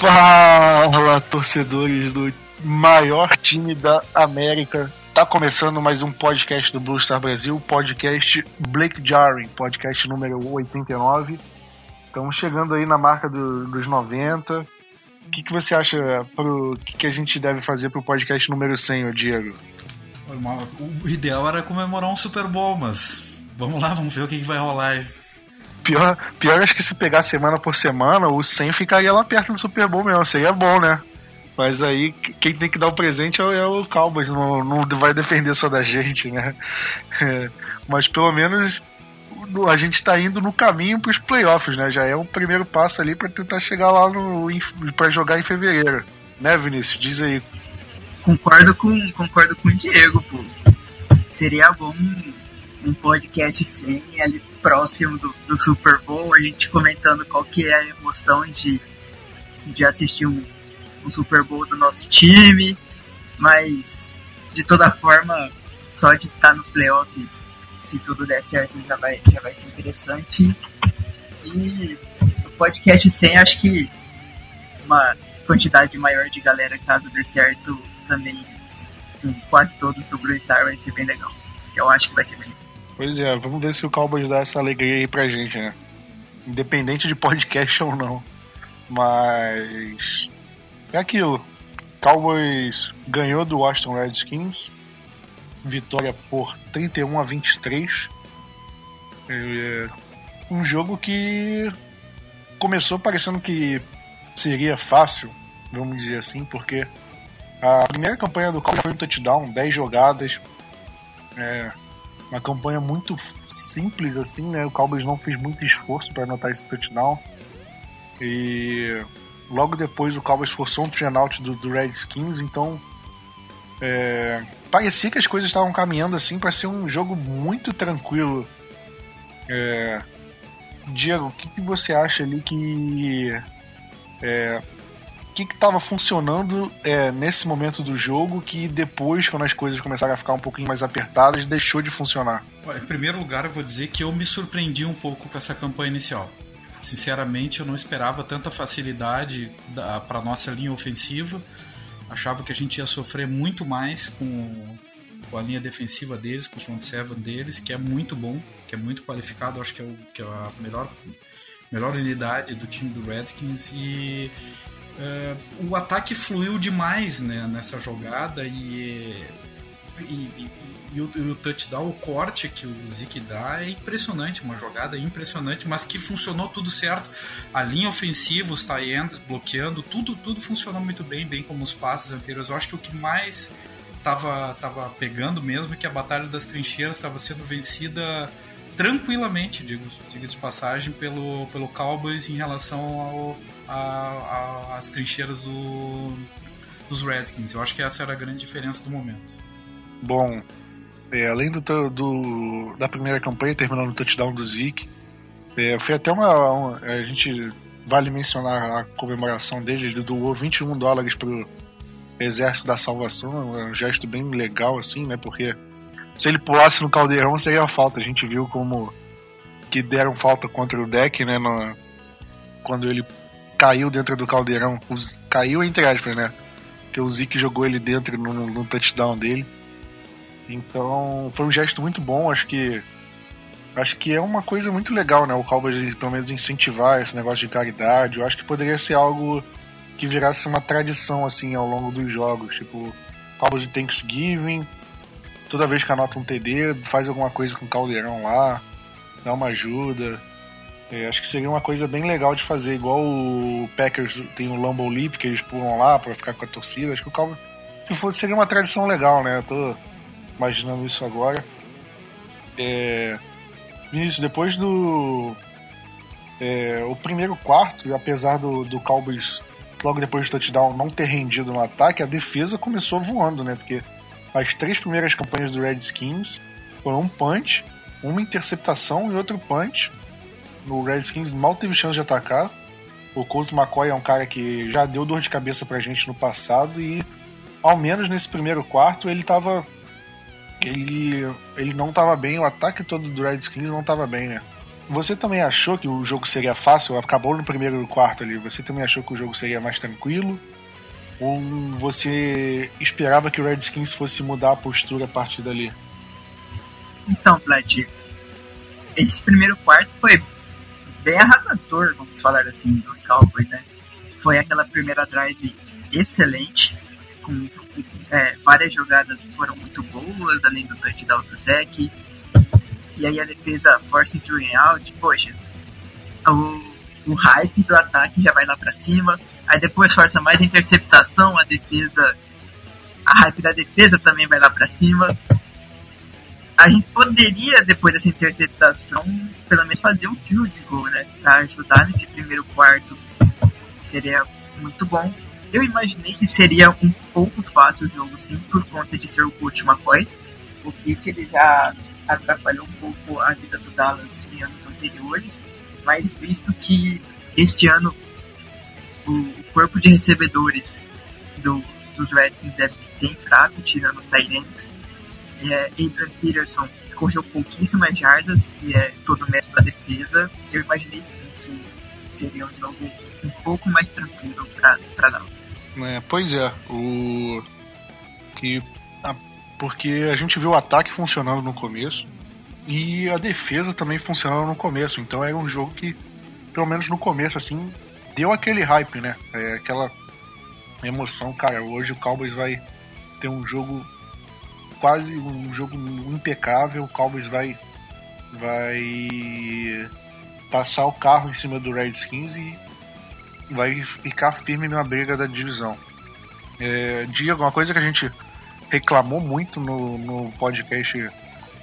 Fala, torcedores do maior time da América. Tá começando mais um podcast do Blue Star Brasil, podcast Blake Jarring, podcast número 89. Estamos chegando aí na marca do- dos 90. O que, que você acha pro que, que a gente deve fazer pro podcast número 100, ô Diego? O ideal era comemorar um Super Bowl, mas vamos lá, vamos ver o que, que vai rolar aí. Pior, pior acho que se pegar semana por semana, o 100 ficaria lá perto do Super Bowl mesmo, seria bom, né? Mas aí que- quem tem que dar o presente é o, é o Cowboys, não, não vai defender só da gente, né? É, mas pelo menos no- a gente tá indo no caminho pros playoffs, né? Já é um primeiro passo ali pra tentar chegar lá no para jogar em fevereiro. Né, Vinícius? Diz aí. Concordo com, concordo com o Diego, pô. Seria bom um, podcast sem ali próximo do, do Super Bowl, a gente comentando qual que é a emoção de, de assistir um, um Super Bowl do nosso time, mas de toda forma, só de estar nos playoffs, se tudo der certo, já vai, já vai ser interessante. E o podcast sem, acho que uma quantidade maior de galera, caso dê certo, também com quase todos do Blue Star vai ser bem legal. Eu acho que vai ser bem legal. Pois é, vamos ver se o Cowboys dá essa alegria aí pra gente, né? Independente de podcast ou não. Mas. É aquilo. Cowboys ganhou do Washington Redskins. Vitória por 31 a 23. É um jogo que começou parecendo que seria fácil, vamos dizer assim, porque a primeira campanha do Cowboys foi um touchdown, 10 jogadas. É, uma campanha muito simples assim, né? O Cowboys não fez muito esforço para anotar esse touchdown. E logo depois o Cowboys forçou um turnout do, do Redskins, então é, parecia que as coisas estavam caminhando assim para ser um jogo muito tranquilo. É, Diego, o que, que você acha ali que é, que estava funcionando é, nesse momento do jogo que depois, quando as coisas começaram a ficar um pouquinho mais apertadas, deixou de funcionar? Em primeiro lugar, eu vou dizer que eu me surpreendi um pouco com essa campanha inicial. Sinceramente, eu não esperava tanta facilidade para nossa linha ofensiva. Achava que a gente ia sofrer muito mais com, com a linha defensiva deles, com o front seven deles, que é muito bom, que é muito qualificado. Acho que é, o, que é a melhor, melhor unidade do time do Redskins. E é, o ataque fluiu demais né, nessa jogada e, e, e, o, e o touchdown, o corte que o Zeke dá é impressionante, uma jogada impressionante, mas que funcionou tudo certo. A linha ofensiva, os tie ends bloqueando, tudo, tudo funcionou muito bem, bem como os passes anteriores. Eu acho que o que mais estava tava pegando mesmo é que a batalha das trincheiras estava sendo vencida tranquilamente, digo, diga de passagem, pelo, pelo Cowboys em relação ao, a, a, às trincheiras do, dos Redskins. Eu acho que essa era a grande diferença do momento. Bom, é, além do, do, da primeira campanha, terminando no touchdown do Zeke, é, foi até uma, uma, A gente vale mencionar a comemoração dele, ele doou 21 dólares pro Exército da Salvação, é um gesto bem legal, assim, né? Porque se ele pulasse no caldeirão seria falta. A gente viu como que deram falta contra o deck, né? No, quando ele caiu dentro do caldeirão. Caiu entre aspas, né? Porque o Zeke jogou ele dentro no, no touchdown dele. Então foi um gesto muito bom. Acho que Acho que é uma coisa muito legal, né? O Cowboys pelo menos incentivar esse negócio de caridade. Eu acho que poderia ser algo que virasse uma tradição assim ao longo dos jogos, tipo Cowboys de Thanksgiving, toda vez que anota um TD, faz alguma coisa com o caldeirão lá, dá uma ajuda. É, acho que seria uma coisa bem legal de fazer, igual o Packers tem o Lambeau Leap, que eles pulam lá para ficar com a torcida. Acho que o Cowboys, se fosse, seria uma tradição legal, né? Eu tô imaginando isso agora. É, Vinícius, depois do. É, o primeiro quarto, apesar do, do Cowboys, logo depois do touchdown, não ter rendido no ataque, a defesa começou voando, né? Porque as três primeiras campanhas do Redskins foram um punch, uma interceptação e outro punch. O Redskins mal teve chance de atacar. O Colt McCoy é um cara que já deu dor de cabeça pra gente no passado e, ao menos nesse primeiro quarto, ele tava ele, ele não estava bem, o ataque todo do Redskins não estava bem, né? Você também achou que o jogo seria fácil? Acabou no primeiro quarto ali. Você também achou que o jogo seria mais tranquilo? Ou você esperava que o Redskins fosse mudar a postura a partir dali? Então, Vlad, esse primeiro quarto foi bem arrasador, vamos falar assim, dos Cowboys, né? Foi aquela primeira drive excelente, com é, várias jogadas foram muito boas, além do touchdown do Zeke. E aí a defesa force three out, poxa, o, o hype do ataque já vai lá para cima. Aí depois força mais a interceptação, a defesa, a hype da defesa também vai lá para cima. A gente poderia, depois dessa interceptação, pelo menos fazer um field goal, né? Pra ajudar nesse primeiro quarto. Seria muito bom. Eu imaginei que seria um pouco fácil o jogo, sim, por conta de ser o Coach McCoy. O Kit ele já atrapalhou um pouco a vida do Dallas em anos anteriores, mas visto que este ano o corpo de recebedores do, dos Redskins deve bem fraco, tirando os Tyrants, é, Adrian Peterson correu pouquíssimas jardas e é todo mérito da defesa. Eu imaginei sim que seria um jogo um pouco mais tranquilo para Dallas. É, pois é, o que a, porque a gente viu o ataque funcionando no começo e a defesa também funcionando no começo, então era um jogo que pelo menos no começo assim deu aquele hype, né? É, aquela emoção, cara. Hoje o Cowboys vai ter um jogo quase um jogo impecável. O Cowboys vai vai passar o carro em cima do Redskins e vai ficar firme na briga da divisão. É, Diego, uma coisa que a gente reclamou muito no, no podcast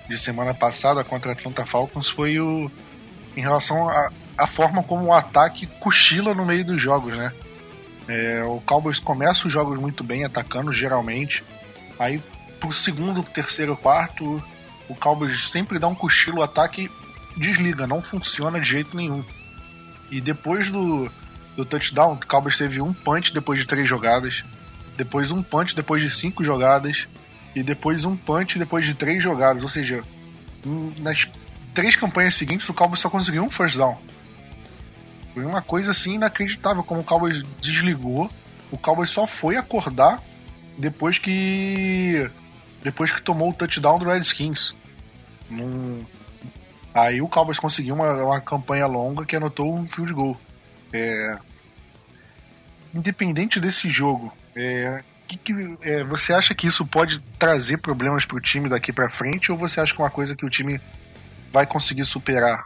de semana passada contra a Atlanta Falcons foi o em relação à forma como o ataque cochila no meio dos jogos, né? É, o Cowboys começa os jogos muito bem, atacando geralmente. Aí pro segundo, terceiro, quarto, o Cowboys sempre dá um cochilo, o ataque desliga, não funciona de jeito nenhum. E depois do, do touchdown, o Cowboys teve um punch depois de três jogadas, depois um punch depois de cinco jogadas, e depois um punch depois de três jogadas. Ou seja, nas três campanhas seguintes o Cowboys só conseguiu um first down. Foi uma coisa assim inacreditável como o Cowboys desligou. O Cowboys só foi acordar depois que depois que tomou o touchdown do Redskins. Num... Aí o Cowboys conseguiu uma, uma campanha longa que anotou um field goal. É... Independente desse jogo, é... Que que, é, você acha que isso pode trazer problemas para o time daqui para frente ou você acha que é uma coisa que o time vai conseguir superar?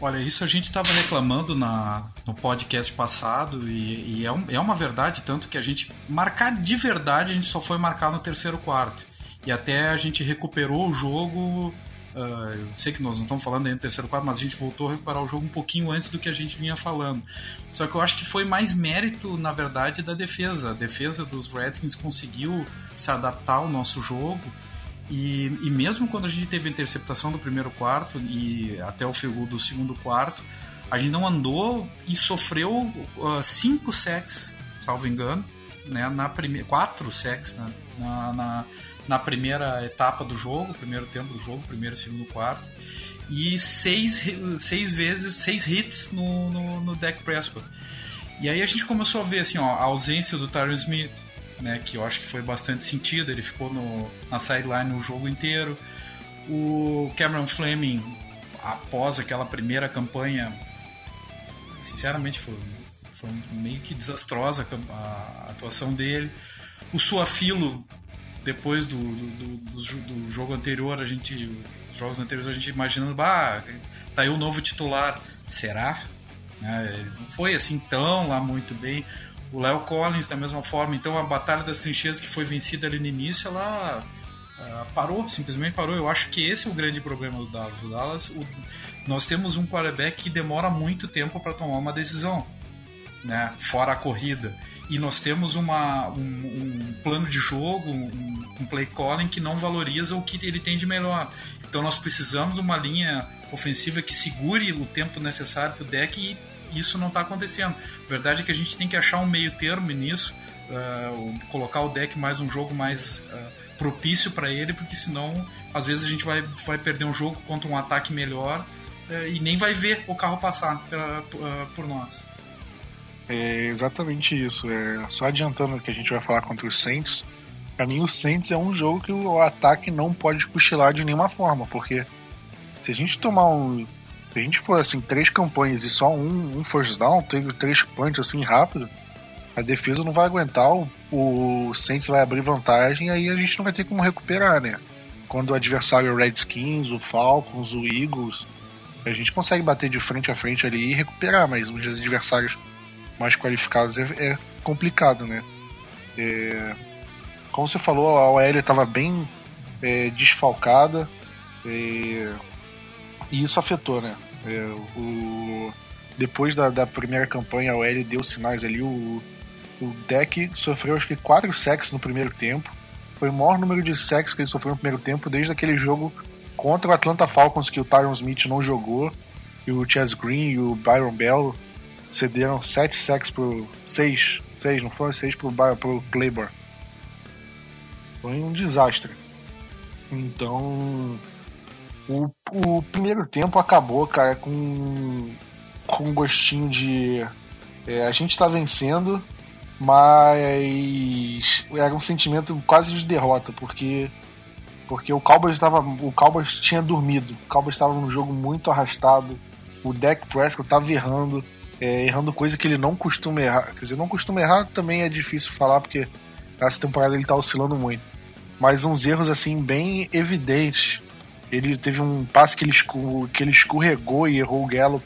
Olha, isso a gente estava reclamando na, no podcast passado e, e é, um, é, uma verdade, tanto que a gente marcar de verdade a gente só foi marcar no terceiro quarto. E até a gente recuperou o jogo Uh, eu sei que nós não estamos falando ainda do terceiro quarto, mas a gente voltou a recuperar o jogo um pouquinho antes do que a gente vinha falando. Só que eu acho que foi mais mérito, na verdade, da defesa. A defesa dos Redskins conseguiu se adaptar ao nosso jogo. E, e mesmo quando a gente teve a interceptação do primeiro quarto e até o fio do segundo quarto, a gente não andou e sofreu uh, cinco sacks, salvo engano, né, na primeira quatro sacks né, na, na na primeira etapa do jogo, primeiro tempo do jogo, primeiro, segundo, quarto, e seis, seis vezes, seis hits no, no, no Prescott. E aí a gente começou a ver assim, ó, a ausência do Tyron Smith, né, que eu acho que foi bastante sentido, ele ficou no, na sideline o jogo inteiro. O Cameron Fleming após aquela primeira campanha, sinceramente foi, foi meio que desastrosa a, a atuação dele. O Suafilo, depois do, do, do, do, jogo anterior, a gente. Os jogos anteriores a gente imaginando, bah, tá aí o novo titular. Será? É, não foi assim tão lá muito bem. O Léo Collins, da mesma forma. Então a Batalha das Trincheiras que foi vencida ali no início, ela uh, parou, simplesmente parou. Eu acho que esse é o grande problema do Dallas. O Dallas o, nós temos um quarterback que demora muito tempo para tomar uma decisão, né? fora a corrida. E nós temos uma, um, um plano de jogo, um, um play calling que não valoriza o que ele tem de melhor. Então nós precisamos de uma linha ofensiva que segure o tempo necessário para o deck e isso não está acontecendo. A verdade é que a gente tem que achar um meio termo nisso, uh, colocar o deck mais um jogo mais uh, propício para ele, porque senão às vezes a gente vai, vai perder um jogo contra um ataque melhor uh, e nem vai ver o carro passar por nós. É exatamente isso. É, só adiantando que a gente vai falar contra os Saints, para mim o Saints é um jogo que o ataque não pode cochilar de nenhuma forma, porque se a gente tomar um se a gente for assim, três campanhas e só um, um first down, teve três punts assim rápido, a defesa não vai aguentar, o, o Saints vai abrir vantagem e aí a gente não vai ter como recuperar, né? Quando o adversário é o Redskins, o Falcons, o Eagles, a gente consegue bater de frente a frente ali e recuperar, mas os adversários mais qualificados é, é complicado, né? É, como você falou, a OL estava bem é, desfalcada. É, e isso afetou, né? É, o, depois da, da, primeira campanha, a OL deu sinais ali. O, o deck sofreu acho que 4 sacks no primeiro tempo. Foi o maior número de sacks que ele sofreu no primeiro tempo desde aquele jogo contra o Atlanta Falcons que o Tyron Smith não jogou. E o Chaz Green e o Byron Bell cederam 7 sacks por 6. 6, não foi? 6 pro, pro Claybor. Foi um desastre. Então, o, o primeiro tempo acabou, cara, com, com um gostinho de. É, a gente tá vencendo, mas era um sentimento quase de derrota, porque porque o Cowboys estava o Cowboys tinha dormido, o Cowboys estava num jogo muito arrastado, o Dak Prescott estava errando, é, errando coisa que ele não costuma errar, quer dizer, não costuma errar também é difícil falar porque essa temporada ele está oscilando muito, mas uns erros assim bem evidentes ele teve um passe que ele, que ele escorregou e errou o Gallup.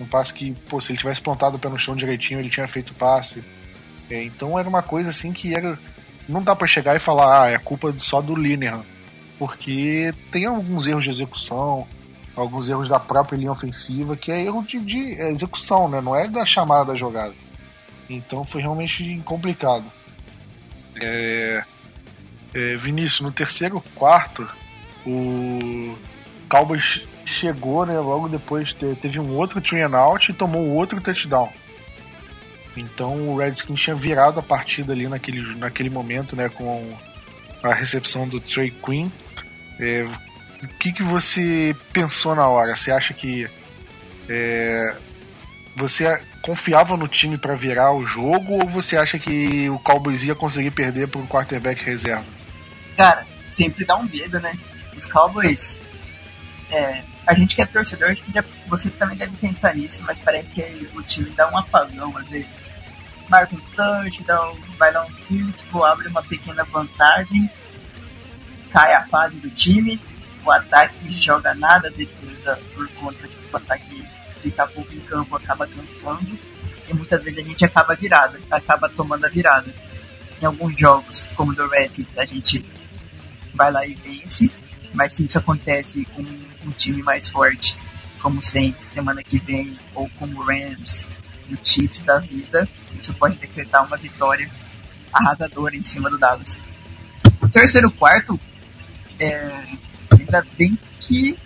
Um passe que, pô, se ele tivesse plantado o pé no chão direitinho, ele tinha feito o passe. É, então era uma coisa assim que era. Não dá para chegar e falar, ah, é culpa só do Linehan. Porque tem alguns erros de execução, alguns erros da própria linha ofensiva, que é erro de, de execução, né? Não é da chamada da jogada. Então foi realmente complicado. É, é, Vinícius, no terceiro quarto, o Cowboys chegou, né? Logo depois teve um outro three and out e tomou outro touchdown. Então o Redskins tinha virado a partida ali naquele, naquele momento, né? Com a recepção do Trey Quinn. É, o que, que você pensou na hora? Você acha que é, você confiava no time para virar o jogo ou você acha que o Cowboys ia conseguir perder por um quarterback reserva? Cara, sempre dá um medo, né? os Cowboys, é, a gente que é torcedor, acho que já, você também deve pensar nisso, mas parece que o time dá um apagão às vezes. Marca um touchdown, vai dar um field, tipo, abre uma pequena vantagem, cai a fase do time, o ataque joga nada, a defesa, por conta que o ataque fica pouco em campo, acaba cansando, e muitas vezes a gente acaba virada, acaba tomando a virada. Em alguns jogos, como do Redskins, a gente vai lá e vence, mas se isso acontece com um time mais forte, como o Saints semana que vem, ou como o Rams o Chiefs da vida, isso pode decretar uma vitória arrasadora em cima do Dallas. O terceiro quarto, é, ainda bem que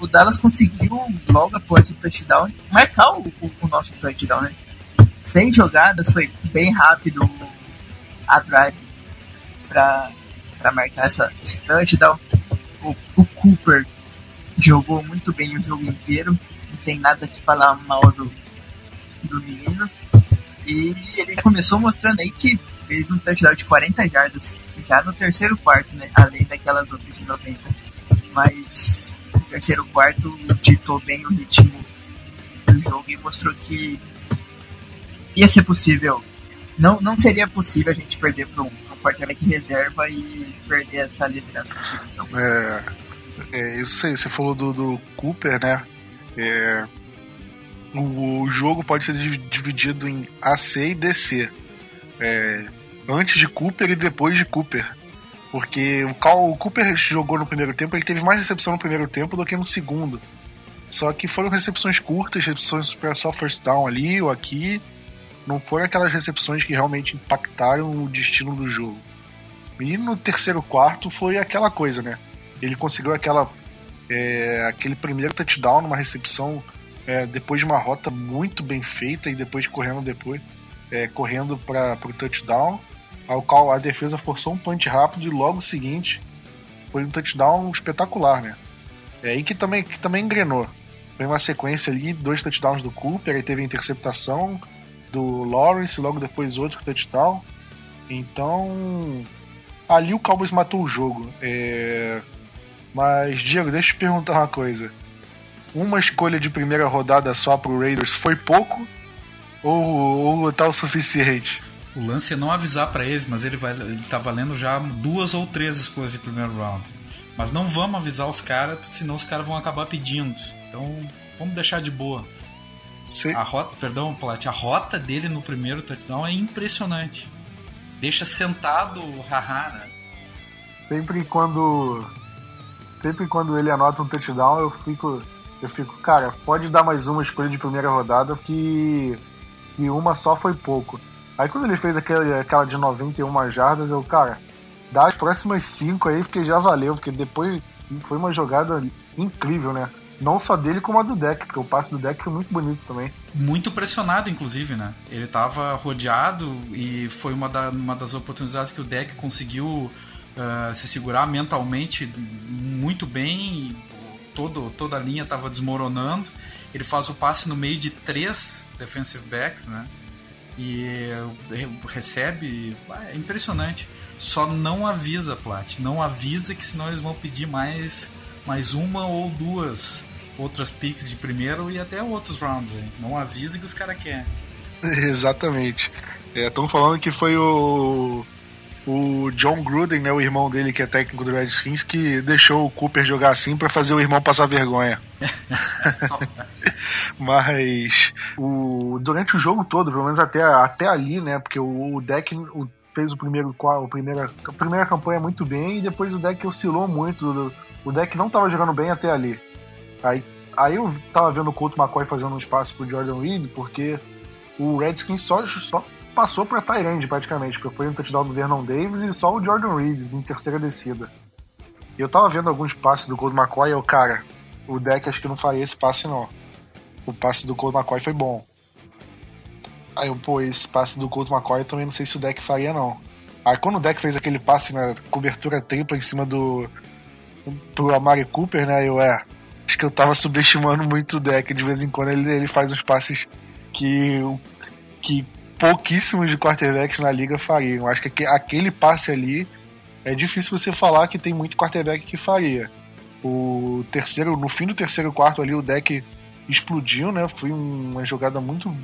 o Dallas conseguiu, logo após o touchdown, marcar o, o, o nosso touchdown, né? Seis jogadas, foi bem rápido a drive para marcar essa, esse touchdown o, o Cooper jogou muito bem o jogo inteiro, não tem nada que falar mal do, do menino. E ele começou mostrando aí que fez um touchdown de 40 jardas já no terceiro quarto, né? Além daquelas outras de 90. Mas terceiro quarto ditou bem o ritmo do jogo e mostrou que ia ser possível. Não, não seria possível a gente perder para um, um quarterback reserva e perder essa liderança da divisão. É, é isso aí, você falou do, do Cooper, né? É, o, o, jogo pode ser dividido em AC e DC. É, antes de Cooper e depois de Cooper. Porque o, Cal, o Cooper jogou no primeiro tempo, ele teve mais recepção no primeiro tempo do que no segundo. Só que foram recepções curtas, recepções para só first down ali ou aqui. Não foram aquelas recepções que realmente impactaram o destino do jogo. E no terceiro quarto foi aquela coisa, né? Ele conseguiu aquela é, aquele primeiro touchdown numa recepção é, depois de uma rota muito bem feita e depois correndo depois é, correndo para o touchdown ao qual a defesa forçou um punch rápido e logo seguinte foi um touchdown espetacular, né? É aí que também, que também engrenou. Foi uma sequência ali, dois touchdowns do Cooper, aí teve a interceptação do Lawrence, logo depois outro touchdown. Então, ali o Cowboys matou o jogo. É... Mas, Diego, deixa eu te perguntar uma coisa. Uma escolha de primeira rodada só pro Raiders foi pouco? Ou, ou tá o suficiente? O lance é não avisar para eles, mas ele, vai, ele tá valendo já duas ou três escolhas de primeiro round. Mas não vamos avisar os caras, senão os caras vão acabar pedindo. Então, vamos deixar de boa. Sim. A rota, perdão, Plat, a rota dele no primeiro touchdown é impressionante. Deixa sentado o haha, né? Sempre quando sempre quando ele anota um touchdown, eu fico eu fico, cara, pode dar mais uma escolha de primeira rodada que que uma só foi pouco. Aí quando ele fez aquela de 91 jardas, eu, cara, dá as próximas 5 aí, porque já valeu, porque depois foi uma jogada incrível, né? Não só dele, como a do deck, porque o passe do deck foi muito bonito também. Muito pressionado, inclusive, né? Ele tava rodeado e foi uma, da, uma das oportunidades que o deck conseguiu uh, se segurar mentalmente muito bem. Todo, toda a linha estava desmoronando. Ele faz o passe no meio de três defensive backs, né? E recebe. É impressionante. Só não avisa, Plat. Não avisa que senão eles vão pedir mais, mais uma ou duas outras picks de primeiro e até outros rounds. Hein? Não avisa que os caras querem. Exatamente. Estão é, falando que foi o o John Gruden, né, o irmão dele que é técnico do Redskins, que deixou o Cooper jogar assim para fazer o irmão passar vergonha. Mas o, durante o jogo todo, pelo menos até, até ali, né, porque o, o deck o, fez o primeiro, o primeira, a primeira campanha muito bem e depois o deck oscilou muito. O deck não estava jogando bem até ali. Aí, aí eu tava vendo o Colt McCoy fazendo um espaço pro Jordan Reed, porque o Redskins só, só passou para Tyrande praticamente, porque foi um touchdown do Vernon Davis e só o Jordan Reed em terceira descida. E eu tava vendo alguns passes do Colt McCoy e eu, cara, o deck acho que não faria esse passe não. O passe do Colt McCoy foi bom. Aí eu, pô, esse passe do Colt McCoy também não sei se o deck faria não. Aí quando o deck fez aquele passe na cobertura tripla em cima do. pro Amari Cooper, né? Eu é. Acho que eu tava subestimando muito o deck. De vez em quando ele, ele faz uns passes que. que pouquíssimos de quarterbacks na liga fariam. Acho que aquele passe ali é difícil você falar que tem muito quarterback que faria. O terceiro, no fim do terceiro quarto ali, o deck explodiu, né? Foi uma jogada muito.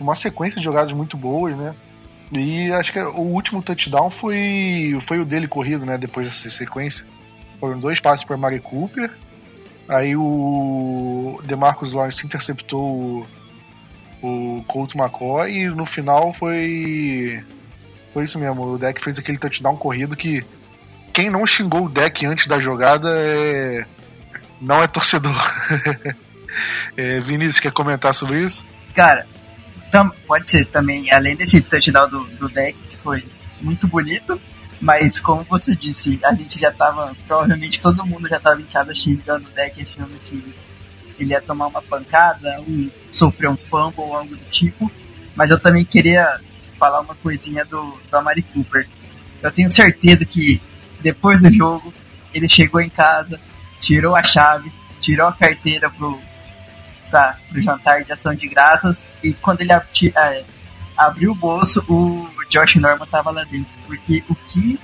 uma sequência de jogadas muito boas, né? E acho que o último touchdown foi, foi o dele corrido, né? Depois dessa sequência. Foram dois passes para Mari Cooper. Aí o DeMarcus Lawrence interceptou o Colt McCoy e no final foi foi isso mesmo, o deck fez aquele touchdown corrido que quem não xingou o deck antes da jogada é não é torcedor. é, Vinícius, quer comentar sobre isso? Cara, pode ser também, além desse touchdown do, do deck, que foi muito bonito, mas como você disse, a gente já tava, provavelmente todo mundo já tava em casa xingando o deck, achando que ele ia tomar uma pancada, um, sofrer um fumble ou algo do tipo. Mas eu também queria falar uma coisinha do, do Amari Cooper. Eu tenho certeza que depois do jogo ele chegou em casa, tirou a chave, tirou a carteira pro, pra, pro jantar de ação de graças e quando ele é, abriu o bolso, o Josh Norman tava lá dentro. Porque o que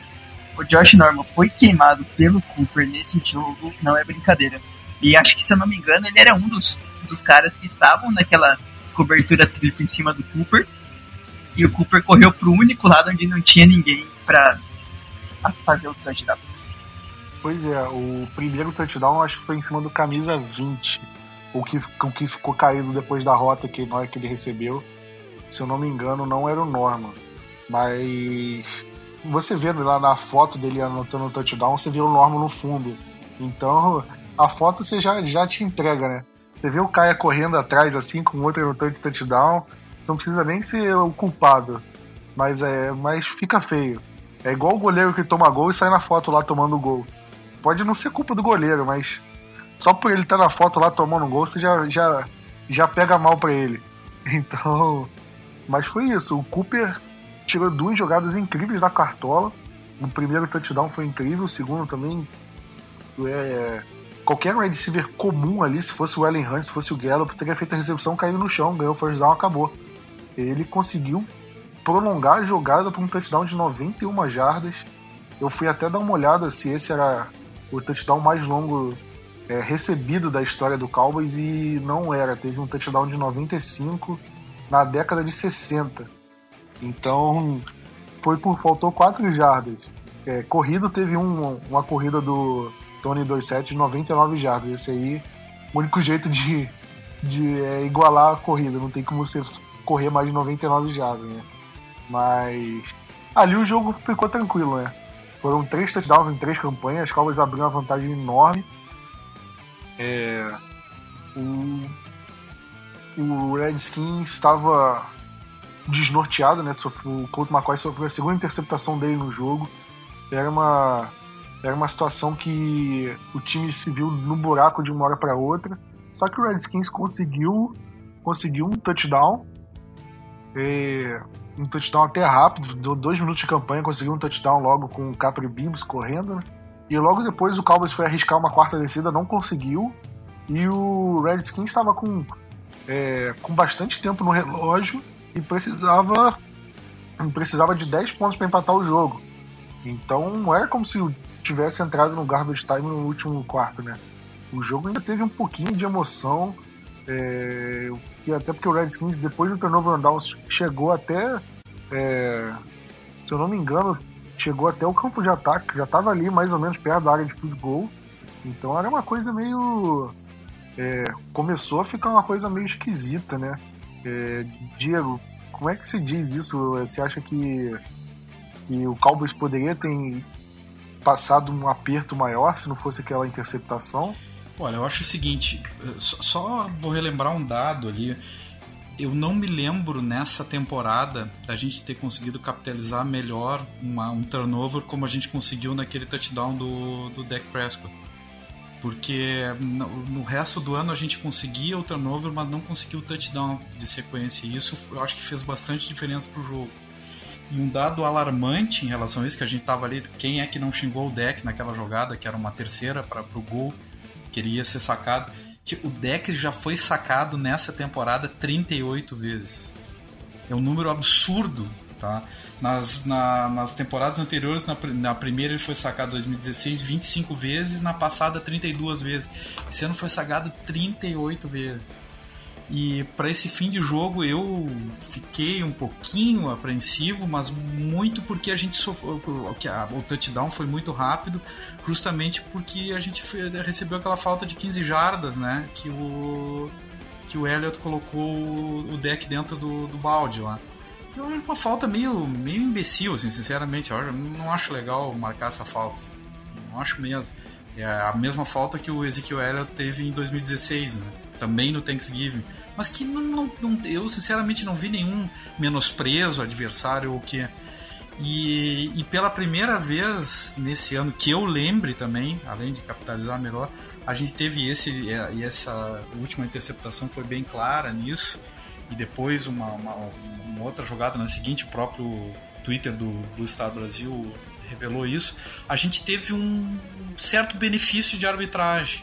o Josh Norman foi queimado pelo Cooper nesse jogo não é brincadeira. E acho que, se eu não me engano, ele era um dos, dos caras que estavam naquela cobertura tripla em cima do Cooper. E o Cooper correu pro único lado onde não tinha ninguém pra fazer o touchdown. Pois é, o primeiro touchdown acho que foi em cima do camisa 20. O que, o que ficou caído depois da rota que na hora que ele recebeu. Se eu não me engano, não era o Norman. Mas você vendo lá na foto dele anotando o touchdown, você vê o Norman no fundo. Então a foto você já, já te entrega, né? Você vê o Caia correndo atrás assim, com outro anotando de touchdown. Não precisa nem ser o culpado. Mas é. Mas fica feio. É igual o goleiro que toma gol e sai na foto lá tomando gol. Pode não ser culpa do goleiro, mas só por ele estar na foto lá tomando você já, já, já pega mal para ele. Então. Mas foi isso. O Cooper tirou duas jogadas incríveis da cartola. O primeiro touchdown foi incrível, o segundo também. É, qualquer wide receiver comum ali, se fosse o Ellen Hunt, se fosse o Gallup, teria feito a recepção caindo no chão, ganhou o first down, acabou. Ele conseguiu prolongar a jogada para um touchdown de 91 jardas. Eu fui até dar uma olhada se esse era o touchdown mais longo é, recebido da história do Cowboys e não era. Teve um touchdown de 95 na década de 60. Então, foi por faltou 4 jardas. É, corrido teve um, uma corrida do Tony 27 de 99 jardas. Esse aí, o único jeito de, de é, igualar a corrida. Não tem como você correr mais de 99 jardas, né? Mas ali o jogo ficou tranquilo, né? Foram três touchdowns em três campanhas, as Cowboys uma vantagem enorme. É, o, o Redskins estava desnorteado, né? O Colt McCoy sofreu a segunda interceptação dele no jogo. Era uma, era uma situação que o time se viu no buraco de uma hora para outra. Só que o Redskins conseguiu, conseguiu um touchdown. É, um touchdown até rápido, deu dois minutos de campanha, conseguiu um touchdown logo com o Capri Bibbs correndo. Né? E logo depois o Cowboys foi arriscar uma quarta descida, não conseguiu. E o Redskins estava com, é, com bastante tempo no relógio e precisava, precisava de 10 pontos para empatar o jogo. Então não era como se tivesse entrado no garbage time no último quarto, né? O jogo ainda teve um pouquinho de emoção. É, e até porque o Redskins, depois do turnover down, chegou até. É, se eu não me engano, chegou até o campo de ataque, já estava ali mais ou menos perto da área de field goal. Então era uma coisa meio. É, começou a ficar uma coisa meio esquisita, né? É, Diego, como é que se diz isso? Você acha que, que o Cowboys poderia ter passado um aperto maior se não fosse aquela interceptação? Olha, eu acho o seguinte, eh, só vou relembrar um dado ali. Eu não me lembro nessa temporada da gente ter conseguido capitalizar melhor uma, um turnover como a gente conseguiu naquele touchdown do, do Dak Prescott. Porque no, no resto do ano a gente conseguia o turnover, mas não conseguiu o touchdown de sequência. E isso eu acho que fez bastante diferença pro jogo. E um dado alarmante em relação a isso, que a gente tava ali, quem é que não xingou o deck naquela jogada, que era uma terceira para o gol, queria ser sacado. O deck já foi sacado nessa temporada 38 vezes. É um número absurdo, tá? Nas, na, nas temporadas anteriores, na, na, primeira ele foi sacado em 2016 25 vezes, na passada 32 vezes. Esse ano foi sacado 38 vezes. E para esse fim de jogo eu fiquei um pouquinho apreensivo, mas muito porque a gente sofreu, o touchdown foi muito rápido, justamente porque a gente recebeu aquela falta de 15 jardas, né? Que o que o Elliot colocou o deck dentro do, do balde lá. Então é uma falta meio, meio imbecil, assim, sinceramente. Eu não acho legal marcar essa falta. Não acho mesmo. É a mesma falta que o Ezekiel Elliott teve em 2016, né? Também no Thanksgiving, mas que não, não, não, eu sinceramente não vi nenhum menosprezo adversário ou que e, e pela primeira vez nesse ano que eu lembre também, além de capitalizar melhor, a gente teve esse e essa última interceptação foi bem clara nisso. E depois uma, uma, uma outra jogada na seguinte, o próprio Twitter do Estado Brasil revelou isso. A gente teve um certo benefício de arbitragem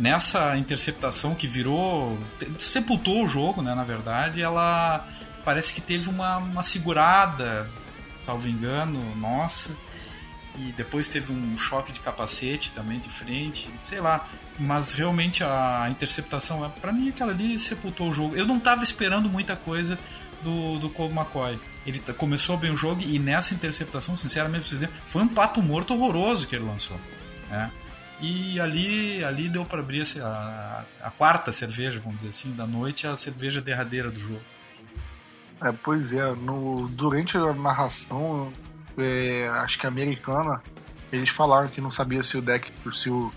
nessa interceptação que virou. sepultou o jogo, né? Na verdade, ela parece que teve uma, uma segurada, salvo engano, nossa. e depois teve um choque de capacete também de frente, sei lá. Mas realmente a interceptação, para mim, aquela ali sepultou o jogo. Eu não tava esperando muita coisa do, do Colt McCoy. Ele começou bem o jogo e nessa interceptação, sinceramente, foi um pato morto horroroso que ele lançou. Né? E ali, ali deu para abrir a, a, quarta cerveja, vamos dizer assim, da noite, a cerveja derradeira do jogo. É, pois é, no, durante a narração, é, acho que americana, eles falaram que não sabia se o deck, se o,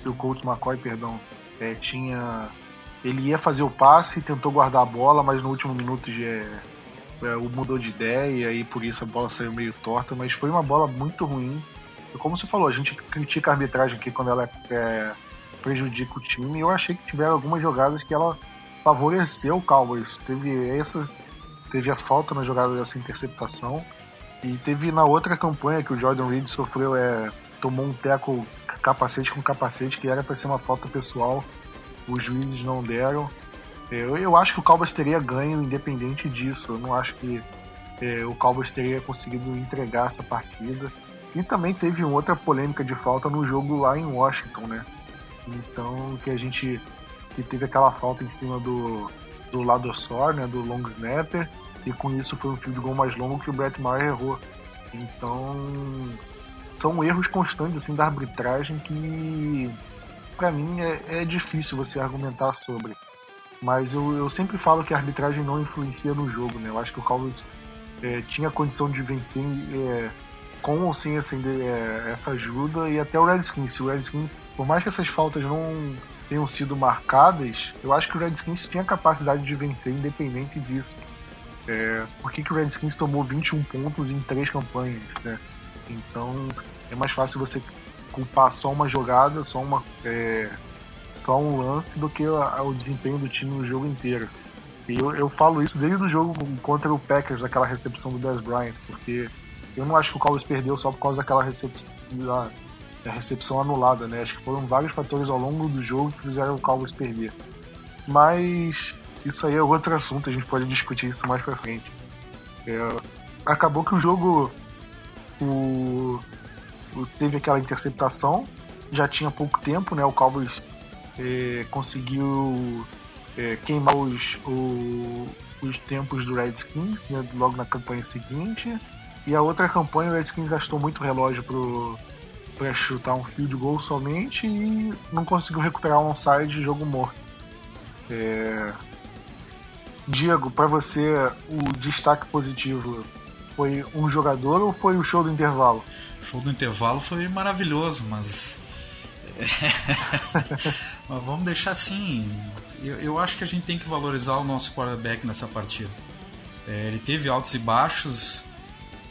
se o Colt McCoy, perdão, é, tinha. Ele ia fazer o passe tentou guardar a bola, mas no último minuto é, é, mudou de ideia e aí por isso a bola saiu meio torta, mas foi uma bola muito ruim como você falou, a gente critica a arbitragem aqui quando ela é, prejudica o time. E eu achei que tiveram algumas jogadas que ela favoreceu o Cowboys. Teve essa, teve a falta na jogada dessa interceptação. E teve na outra campanha que o Jordan Reed sofreu, é, tomou um teco capacete com capacete, que era para ser uma falta pessoal. Os juízes não deram. Eu, eu acho que o Cowboys teria ganho independente disso. Eu não acho que é, o Cowboys teria conseguido entregar essa partida. E também teve outra polêmica de falta no jogo lá em Washington, né? Então, que a gente que teve aquela falta em cima do, do lado Sor, né? Do long snapper. E com isso foi um field goal mais longo que o Brett Maher errou. Então, são erros constantes assim da arbitragem que para mim é, é, difícil você argumentar sobre. Mas eu, eu sempre falo que a arbitragem não influencia no jogo, né? Eu acho que o Cowboys é, tinha condição de vencer é, com ou sem essa, é, essa ajuda e até o Redskins. O Redskins, por mais que essas faltas não tenham sido marcadas, eu acho que o Redskins tinha capacidade de vencer independente disso. É, por que, que o Redskins tomou 21 pontos em três campanhas? Né? Então é mais fácil você culpar só uma jogada, só, uma, é, só um lance, do que o desempenho do time no jogo inteiro. E eu, eu falo isso desde o jogo contra o Packers, daquela recepção do Dez Bryant, porque eu não acho que o Cowboys perdeu só por causa daquela recepção, da, da recepção anulada, né? Acho que foram vários fatores ao longo do jogo que fizeram o Cowboys perder. Mas isso aí é outro assunto, a gente pode discutir isso mais pra frente. É, acabou que o jogo o, o, teve aquela interceptação, já tinha pouco tempo, né? O Cowboys é, conseguiu é, queimar os, o, os tempos do Redskins né, logo na campanha seguinte. E a outra campanha, o Redskins gastou muito relógio pro, pra chutar um field goal somente e não conseguiu recuperar um onside jogo morto. É... Diego, para você, o destaque positivo foi um jogador ou foi o show do intervalo? O show do intervalo foi maravilhoso, mas. mas vamos deixar assim. Eu, eu, acho que a gente tem que valorizar o nosso quarterback nessa partida. É, ele teve altos e baixos,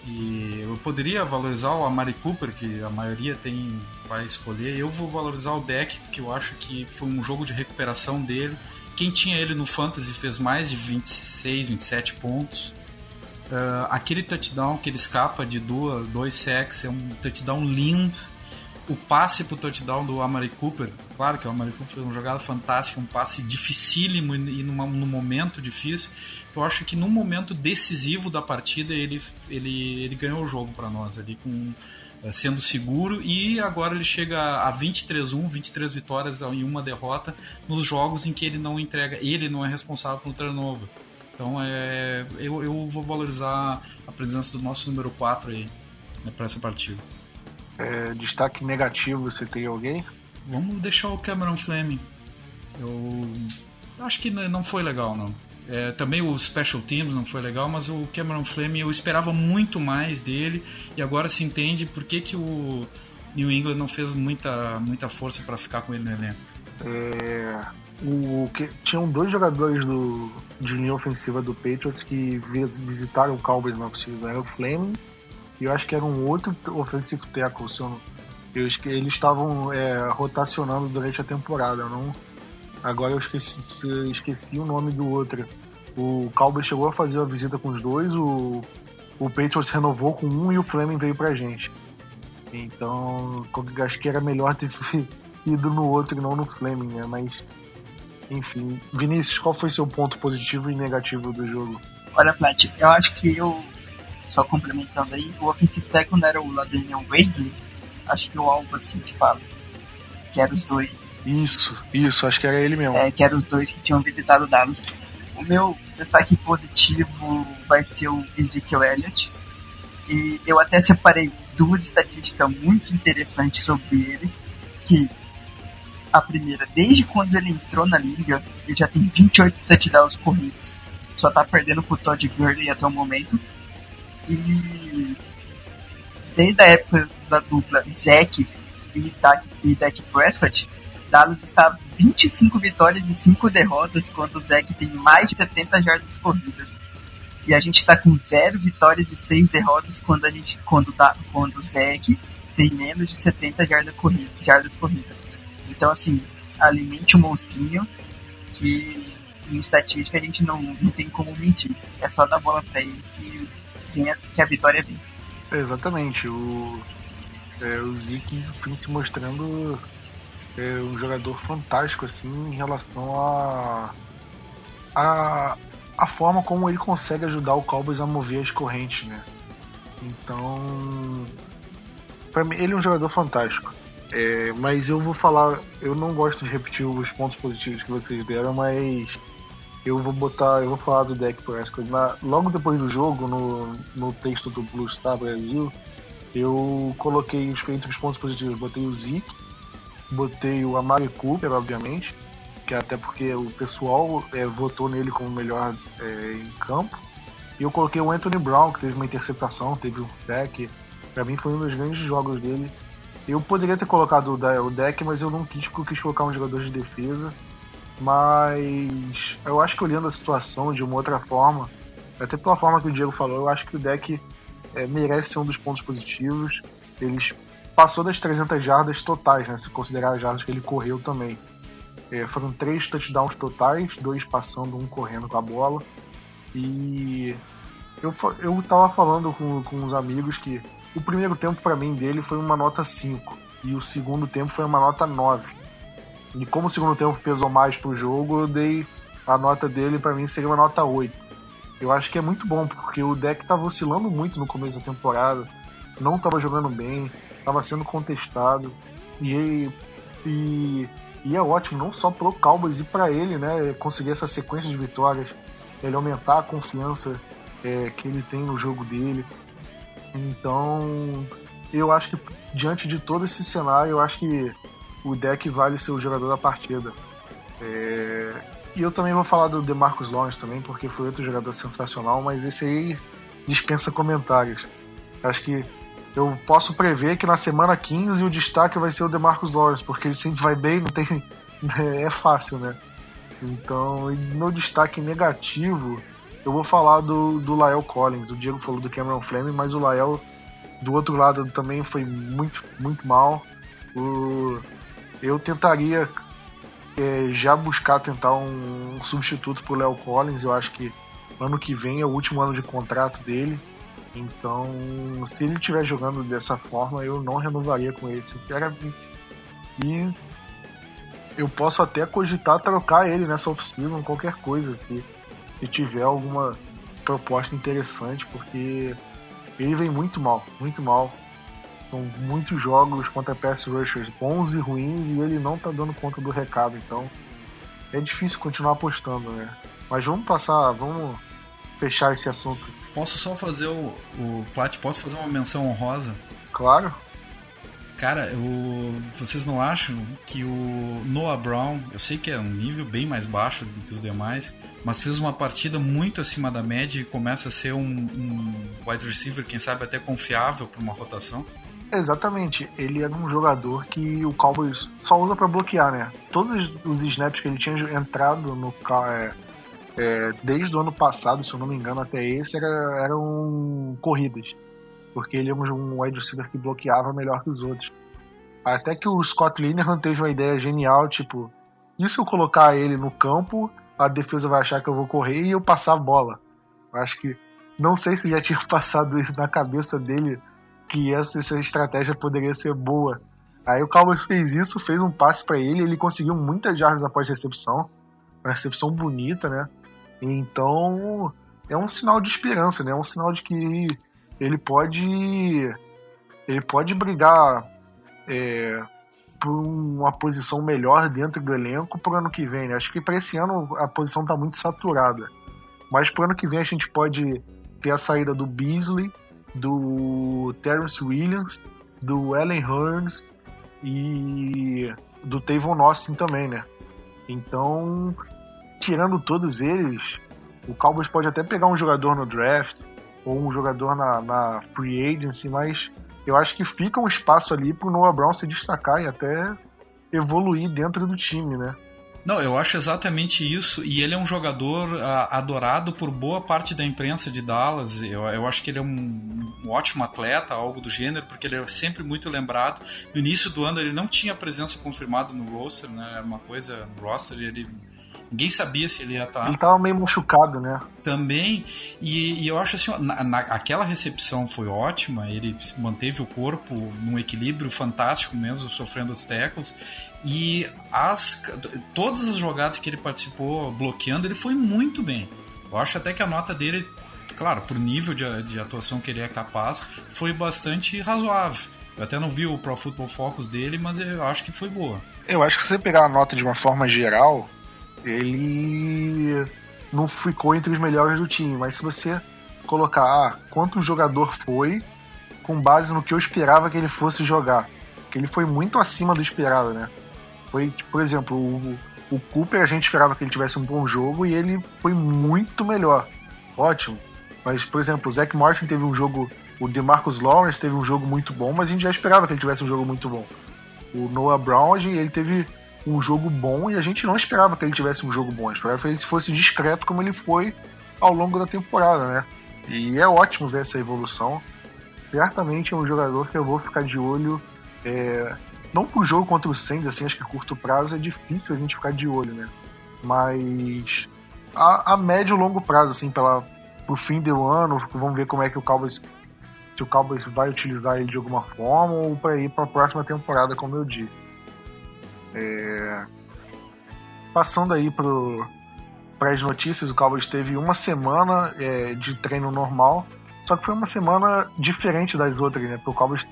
e eu poderia valorizar o Amari Cooper, que a maioria tem vai escolher. Eu vou valorizar o deck, porque eu acho que foi um jogo de recuperação dele. Quem tinha ele no Fantasy fez mais de 26, 27 pontos. Uh, aquele touchdown que ele escapa de duas, dois sacks é um touchdown lindo o passe pro touchdown do Amari Cooper, claro que o Amari Cooper fez uma jogada fantástica, um passe dificílimo e numa, num momento difícil. Então, eu acho que no momento decisivo da partida ele, ele, ele ganhou o jogo para nós ali com eh, sendo seguro e agora ele chega a 23-1, 23 vitórias e uma derrota nos jogos em que ele não entrega, ele não é responsável pelo turnover. Então é, eu, eu vou valorizar a presença do nosso número 4 aí né, para essa partida. É, destaque negativo, você tem alguém? Vamos deixar o Cameron Fleming. Eu acho que não foi legal, não. É, também o Special Teams não foi legal, mas o Cameron Fleming eu esperava muito mais dele e agora se entende por que, que o New England não fez muita, muita força para ficar com ele no elenco. É, o, que, tinham dois jogadores do, de linha ofensiva do Patriots que visitaram o Cowboys na oficina, era o Fleming e eu acho que era um outro offensive tackle, se eu, eu, eles estavam é, rotacionando durante a temporada. não, agora eu esqueci, esqueci o nome do outro. O Cowboys chegou a fazer a visita com os dois, o, o Patriots renovou com um e o Fleming veio pra gente. Então, acho que era melhor ter ido no outro e não no Fleming, né? Mas, enfim. Vinícius, qual foi seu ponto positivo e negativo do jogo? Olha, Plat, eu acho que eu só complementando aí, o offensive tackle não era o Ladanian Wade, acho que o algo assim que fala, que eram os dois. Isso, isso, acho que era ele mesmo. É, que eram os dois que tinham visitado Dallas. O meu destaque positivo vai ser o Ezekiel Elliott. E eu até separei duas estatísticas muito interessantes sobre ele, que a primeira, desde quando ele entrou na liga, ele já tem 28 touchdowns corridos. Só tá perdendo pro Todd Gurley até o momento. E desde a época da dupla Zack e e Dak Prescott, Dallas está 25 vitórias e 5 derrotas, quando o Zack tem mais de 70 jardas corridas. E a gente está com 0 vitórias e 6 derrotas quando, a gente, quando, da, quando o Zack tem menos de 70 jardas corridas, jardas corridas. Então, assim, alimente o monstrinho que em estatística a gente não, não tem como mentir. É só dar bola pra ele que, vem a, que a vitória vem. Exatamente. O, é, o Zeke vem se mostrando é, um jogador fantástico assim em relação a, a a forma como ele consegue ajudar o Cowboys a mover as correntes, né? Então, para mim ele é um jogador fantástico. É, mas eu vou falar, eu não gosto de repetir os pontos positivos que vocês deram, mas eu vou botar, eu vou falar do deck Prescott. Na, logo depois do jogo, no, no texto do Blue Star Brasil, eu coloquei os, entre os pontos positivos, botei o Zeke, botei o Amari Cooper, obviamente, que até porque o pessoal é, votou nele como melhor é, em campo. E eu coloquei o Anthony Brown, que teve uma interceptação, teve um sec. Para mim foi um dos grandes jogos dele. Eu poderia ter colocado o deck, mas eu não quis porque eu quis colocar um jogador de defesa. Mas eu acho que olhando a situação de uma outra forma, até pela forma que o Diego falou, eu acho que o deck é, merece ser um dos pontos positivos. Ele passou das 300 jardas totais, né, se considerar as jardas que ele correu também. É, foram três touchdowns totais, dois passando, um correndo com a bola. E eu, eu tava falando com, com uns amigos que o primeiro tempo para mim dele foi uma nota 5 e o segundo tempo foi uma nota 9. E como o segundo tempo pesou mais pro jogo, eu dei a nota dele para mim seria uma nota 8. Eu acho que é muito bom porque o deck tava oscilando muito no começo da temporada, não tava jogando bem, tava sendo contestado e, e e é ótimo, não só pro Cowboys e para ele, né? Conseguir essa sequência de vitórias, ele aumentar a confiança é, que ele tem no jogo dele. Então, eu acho que diante de todo esse cenário, eu acho que o deck vale ser o jogador da partida. É... E eu também vou falar do DeMarcus Lawrence também, porque foi outro jogador sensacional, mas esse aí dispensa comentários. Acho que eu posso prever que na semana 15 o destaque vai ser o DeMarcus Lawrence, porque ele sempre vai bem, não tem. É fácil, né? Então, no destaque negativo, eu vou falar do, do Lael Collins. O Diego falou do Cameron Fleming, mas o Lael do outro lado também foi muito, muito mal. O, eu tentaria é, já buscar tentar um, um substituto para o Léo Collins. Eu acho que ano que vem é o último ano de contrato dele. Então, se ele estiver jogando dessa forma, eu não renovaria com ele, sinceramente. E eu posso até cogitar trocar ele nessa oficina, qualquer coisa, se, se tiver alguma proposta interessante, porque ele vem muito mal, muito mal. São muitos jogos contra pass rushers bons e ruins e ele não tá dando conta do recado, então é difícil continuar apostando, né? Mas vamos passar, vamos fechar esse assunto Posso só fazer o, o Plat, posso fazer uma menção honrosa? Claro. Cara, eu, vocês não acham que o Noah Brown, eu sei que é um nível bem mais baixo do que os demais, mas fez uma partida muito acima da média e começa a ser um, um wide receiver, quem sabe até confiável para uma rotação? Exatamente, ele era um jogador que o Cowboys só usa para bloquear, né? Todos os snaps que ele tinha entrado no, é, é, desde o ano passado, se eu não me engano, até esse, era, eram corridas. Porque ele é um wide receiver que bloqueava melhor que os outros. Até que o Scott Linehan teve uma ideia genial, tipo, e se eu colocar ele no campo, a defesa vai achar que eu vou correr e eu passar a bola. Eu acho que. Não sei se já tinha passado isso na cabeça dele, que essa, essa estratégia poderia ser boa. Aí o Cowboys fez isso, fez um passe para ele, ele conseguiu muitas jardas após recepção. Uma recepção bonita, né? Então, é um sinal de esperança, né? É um sinal de que ele pode ele pode brigar é, por uma posição melhor dentro do elenco para o ano que vem. Né? Acho que para esse ano a posição está muito saturada. Mas para o ano que vem a gente pode ter a saída do Beasley, do Terence Williams, do Allen Hurns e do Tavon Austin também, né? Então, tirando todos eles, o Cowboys pode até pegar um jogador no draft ou um jogador na, na free agency, mas eu acho que fica um espaço ali pro Noah Brown se destacar e até evoluir dentro do time, né? Não, eu acho exatamente isso. E ele é um jogador a, adorado por boa parte da imprensa de Dallas. Eu, eu acho que ele é um, um, ótimo atleta, algo do gênero, porque ele é sempre muito lembrado. No início do ano ele não tinha presença confirmada no roster, né? Uma coisa no roster, ele Ninguém sabia se ele ia estar. Tá ele tava meio machucado, né? Também. E, e eu acho assim, na, na, aquela recepção foi ótima. Ele manteve o corpo num equilíbrio fantástico mesmo, sofrendo os tackles. E as, todas as jogadas que ele participou bloqueando, ele foi muito bem. Eu acho até que a nota dele, claro, por nível de, de atuação que ele é capaz, foi bastante razoável. Eu até não vi o Pro Football Focus dele, mas eu acho que foi boa. Eu acho que se você pegar a nota de uma forma geral, ele não ficou entre os melhores do time, mas se você colocar ah, quanto o jogador foi, com base no que eu esperava que ele fosse jogar, que ele foi muito acima do esperado, né? Foi, por exemplo, o, o Cooper a gente esperava que ele tivesse um bom jogo e ele foi muito melhor. Ótimo. Mas, por exemplo, o Zach Martin teve um jogo, o DeMarcus Lawrence teve um jogo muito bom, mas a gente já esperava que ele tivesse um jogo muito bom. O Noah Brown, ele teve um jogo bom e a gente não esperava que ele tivesse um jogo bom, esperava que ele fosse discreto como ele foi ao longo da temporada, né? E é ótimo ver essa evolução. Certamente é um jogador que eu vou ficar de olho. É... Não pro jogo contra o Saints, assim, acho que curto prazo é difícil a gente ficar de olho, né? Mas a, a médio e longo prazo, assim, pela, pro fim do ano, vamos ver como é que o Cowboys se o Cowboys vai utilizar ele de alguma forma ou para ir para a próxima temporada, como eu disse. É... Passando aí para as notícias, o Cowboys teve uma semana é, de treino normal, só que foi uma semana diferente das outras, né? Porque o Cowboys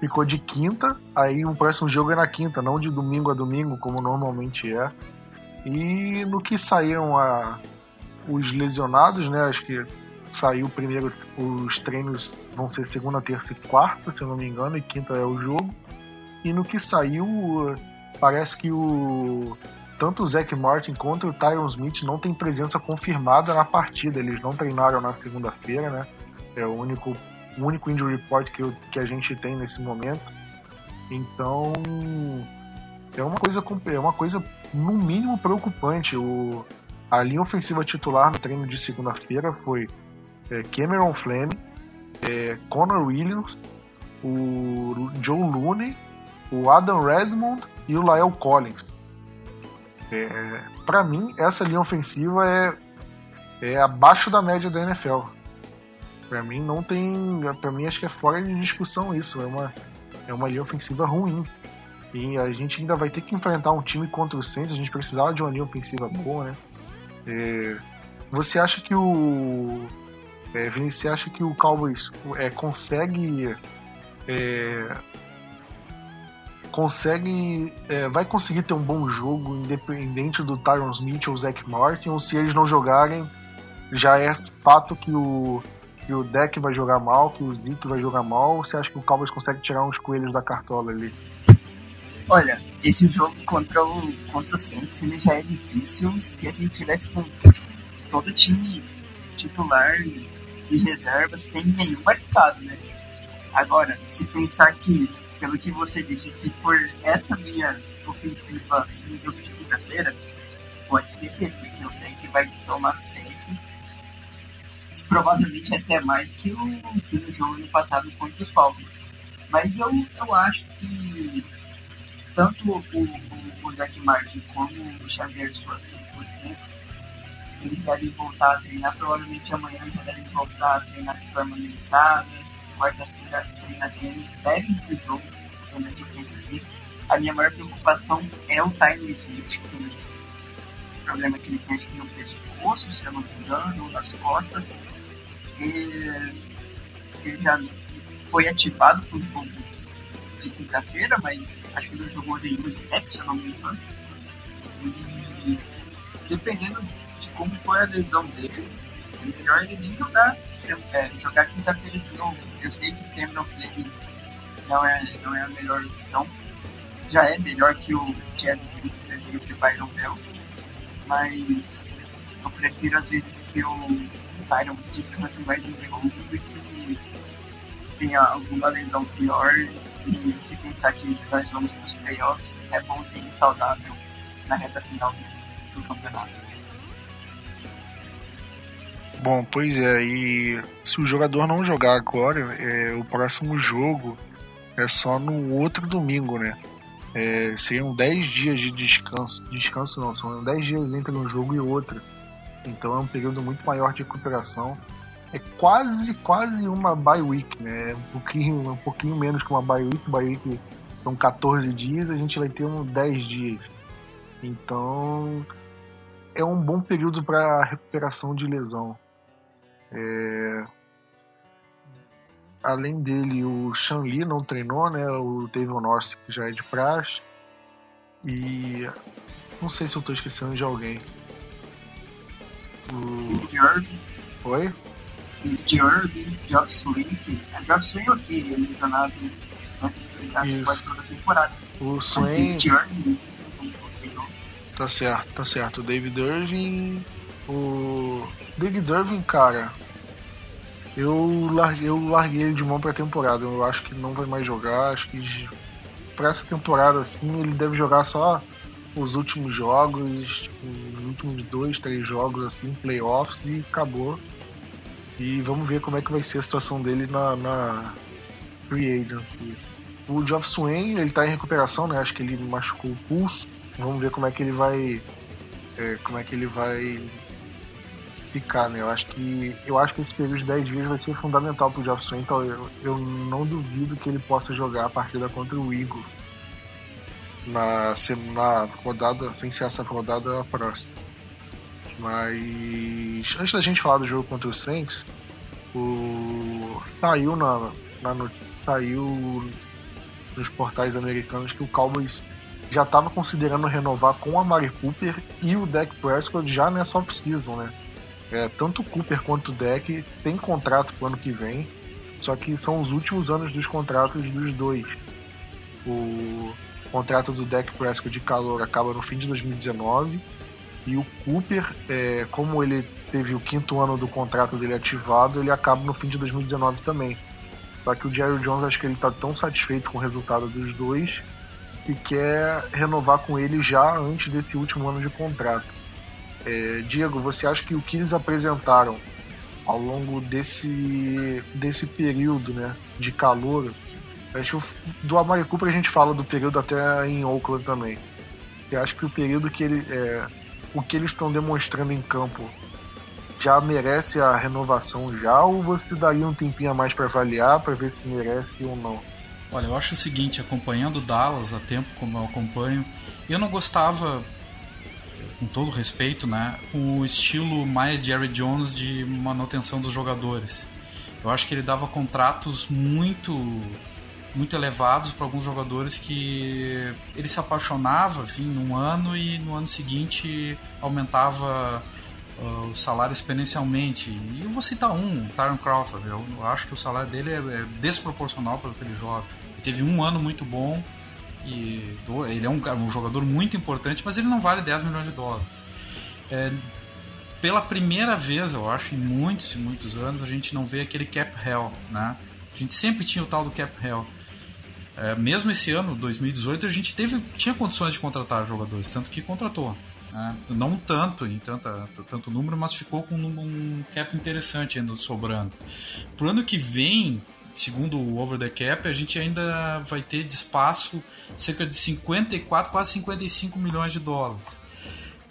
ficou de quinta, aí o próximo jogo é na quinta, não de domingo a domingo, como normalmente é. E no que saíram a, os lesionados, né? Acho que saiu primeiro, os treinos vão ser segunda, terça e quarta, se eu não me engano, e quinta é o jogo. E no que saiu, parece que o tanto o Zac Martin quanto o Tyron Smith não tem presença confirmada na partida. Eles não treinaram na segunda-feira, né? É o único, o único injury report que, eu, que a gente tem nesse momento. Então é uma coisa é uma coisa no mínimo preocupante. O, a linha ofensiva titular no treino de segunda-feira foi é, Cameron Fleming, é, Connor Williams, o Joe Looney, o Adam Redmond e o Lael Collins. É, para mim, essa linha ofensiva é, é abaixo da média da NFL. Para mim, não tem. Para mim, acho que é fora de discussão isso. É uma, é uma linha ofensiva ruim. E a gente ainda vai ter que enfrentar um time contra o Saints. A gente precisava de uma linha ofensiva boa, né? É, você acha que o. É, Vinícius, você acha que o Cowboys é, consegue é, consegue é, vai conseguir ter um bom jogo independente do Tyron Smith ou Zach Martin ou se eles não jogarem já é fato que o que o deck vai jogar mal que o Zeke vai jogar mal ou você acha que o Cowboys consegue tirar uns coelhos da cartola ali? Olha esse jogo contra o contra o Saints ele já é difícil se a gente tivesse com todo time titular e reserva sem nenhum marcado né? Agora se pensar que pelo que você disse, se for essa minha ofensiva no jogo de quinta-feira, pode esquecer, porque o tank vai tomar sempre. Provavelmente até mais que, o, que no jogo no passado contra os Falcons. Mas eu, eu acho que tanto o, o, o Zach Martin como o Xavier Schwartz, por exemplo, eles devem voltar a treinar. Provavelmente amanhã já devem voltar a treinar de forma limitada quarta-feira na DM deve ir pro jogo, realmente eu penso assim. A minha maior preocupação é o Tyler Smith, com o problema que ele tem aqui no pescoço, se eu não me engano, nas costas. E ele já foi ativado por um de quinta-feira, mas acho que ele jogou nenhum snap, se eu não me engano. E dependendo de como foi a lesão dele, é melhor ele nem jogar, é, jogar quinta-feira de novo. Eu sei que Cameron Fleming não é, não é a melhor opção. Já é melhor que o Smith e o Byron Bell. Mas eu prefiro às vezes que o Byron descanse mais em jogo do que tenha alguma lesão pior e se pensar que nós vamos para os playoffs, é bom ter saudável na reta final do campeonato. Bom, pois é, e se o jogador não jogar agora, é, o próximo jogo é só no outro domingo, né? É, seriam 10 dias de descanso. Descanso não, são 10 dias entre um jogo e outro. Então é um período muito maior de recuperação. É quase, quase uma bye week, né? É um pouquinho, um pouquinho menos que uma bye week. Bye week são 14 dias, a gente vai ter uns 10 dias. Então é um bom período para recuperação de lesão. É... Além dele, o Shan Li não treinou, né? O David North que já é de praxe. E não sei se eu estou esquecendo de alguém. O Jordan. Oi? Jordan, Job Swing. A Job Swing é o que? Ele lesionado né? Quase toda a temporada. O Swain. Jordan. Tá certo, tá certo. O David Irving. O. David Irving, cara. Eu larguei, eu larguei ele de mão pra temporada. Eu acho que não vai mais jogar. Acho que pra essa temporada, assim, ele deve jogar só os últimos jogos, tipo, os últimos dois, três jogos, assim, playoffs e acabou. E vamos ver como é que vai ser a situação dele na, na Free Agency. O Geoff Swain, ele tá em recuperação, né? Acho que ele machucou o pulso. Vamos ver como é que ele vai. É, como é que ele vai ficar, né? Eu acho que. Eu acho que esse período de 10 dias vai ser fundamental pro Swain, então eu, eu não duvido que ele possa jogar a partida contra o Eagles na, na rodada, sem ser essa rodada a próxima. Mas antes da gente falar do jogo contra o Saints, o saiu na, na saiu nos portais americanos que o Cowboys já estava considerando renovar com a Mari Cooper e o Dak Prescott já nessa off-season, né? É, tanto o Cooper quanto o Dak tem contrato pro ano que vem, só que são os últimos anos dos contratos dos dois. O contrato do Dak Prescott de calor acaba no fim de 2019 e o Cooper, é, como ele teve o quinto ano do contrato dele ativado, ele acaba no fim de 2019 também. Só que o Jerry Jones acho que ele está tão satisfeito com o resultado dos dois que quer renovar com ele já antes desse último ano de contrato. É, Diego, você acha que o que eles apresentaram ao longo desse, desse período né, de calor, acho do Amari Cooper a gente fala do período até em Oakland também. Eu acho que o período que ele, é, o que eles estão demonstrando em campo já merece a renovação já ou você daria um tempinho a mais para avaliar para ver se merece ou não? Olha, eu acho o seguinte, acompanhando Dallas há tempo como eu acompanho, eu não gostava com todo respeito, né, o estilo mais Jerry Jones de manutenção dos jogadores. Eu acho que ele dava contratos muito muito elevados para alguns jogadores que ele se apaixonava, enfim, num ano e no ano seguinte aumentava uh, o salário exponencialmente. E eu vou citar um, Tyron Crawford. Eu, acho que o salário dele é, é desproporcional pelo que ele joga. Ele teve um ano muito bom e do, ele é um, um, jogador muito importante, mas ele não vale 10 milhões de dólares. É, pela primeira vez, eu acho, em muitos e muitos anos, a gente não vê aquele cap hell, né? A gente sempre tinha o tal do cap hell. É, mesmo esse ano, 2018, a gente teve, tinha condições de contratar jogadores, tanto que contratou. Né? Não tanto, em tanta, tanto número, mas ficou com um, um cap interessante ainda sobrando. Pro ano que vem, segundo o Over the Cap, a gente ainda vai ter de espaço cerca de 54, quase 55 milhões de dólares.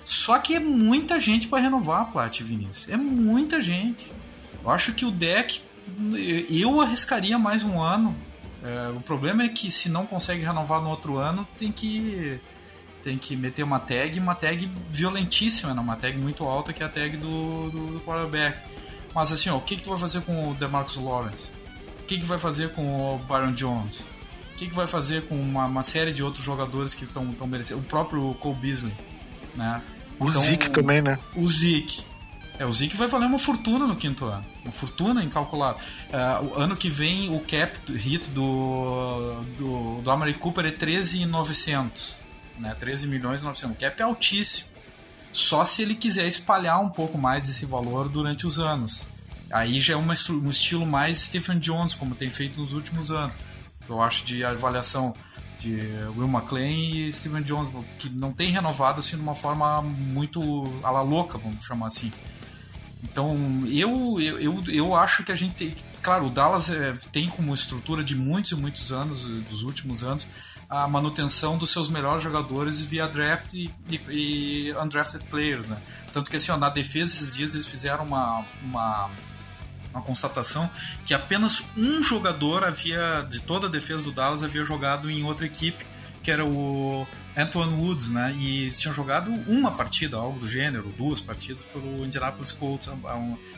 Só que é muita gente para renovar a Plat, Vinícius. É muita gente. Eu acho que o deck eu arriscaria mais um ano é, o problema é que se não consegue renovar no outro ano, tem que tem que meter uma tag, uma tag violentíssima, né? uma tag muito alta que é a tag do, do, do quarterback. Mas assim, ó, o que, que tu vai fazer com o DeMarcus Lawrence? Que, que vai fazer com o Byron Jones? O que, que vai fazer com uma, uma série de outros jogadores que estão merecendo? O próprio Cole Beasley, né? O então, Zeke também, né? O Zeke. É, o Zeke vai valer uma fortuna no quinto ano. Uma fortuna incalculável. Uh, o ano que vem, o cap hit do, do, do Amari Cooper é 13,900. Né? 13 milhões e 900. O cap é altíssimo. Só se ele quiser espalhar um pouco mais esse valor durante os anos. Aí já é uma, um estilo mais Stephen Jones, como tem feito nos últimos anos. Eu acho de avaliação de Will McLean e Stephen Jones, que não tem renovado assim de uma forma muito à la louca, vamos chamar assim. Então, eu, eu, eu, acho que a gente tem. Claro, o Dallas é, tem como estrutura de muitos e muitos anos, dos últimos anos, a manutenção dos seus melhores jogadores via draft e, e, e undrafted players, né? Tanto que assim, ó, na defesa esses dias eles fizeram uma, uma, uma constatação que apenas um jogador havia, de toda a defesa do Dallas, havia jogado em outra equipe que era o Antoine Woods, né? E tinha jogado uma partida, algo do gênero, duas partidas pelo Indianapolis Colts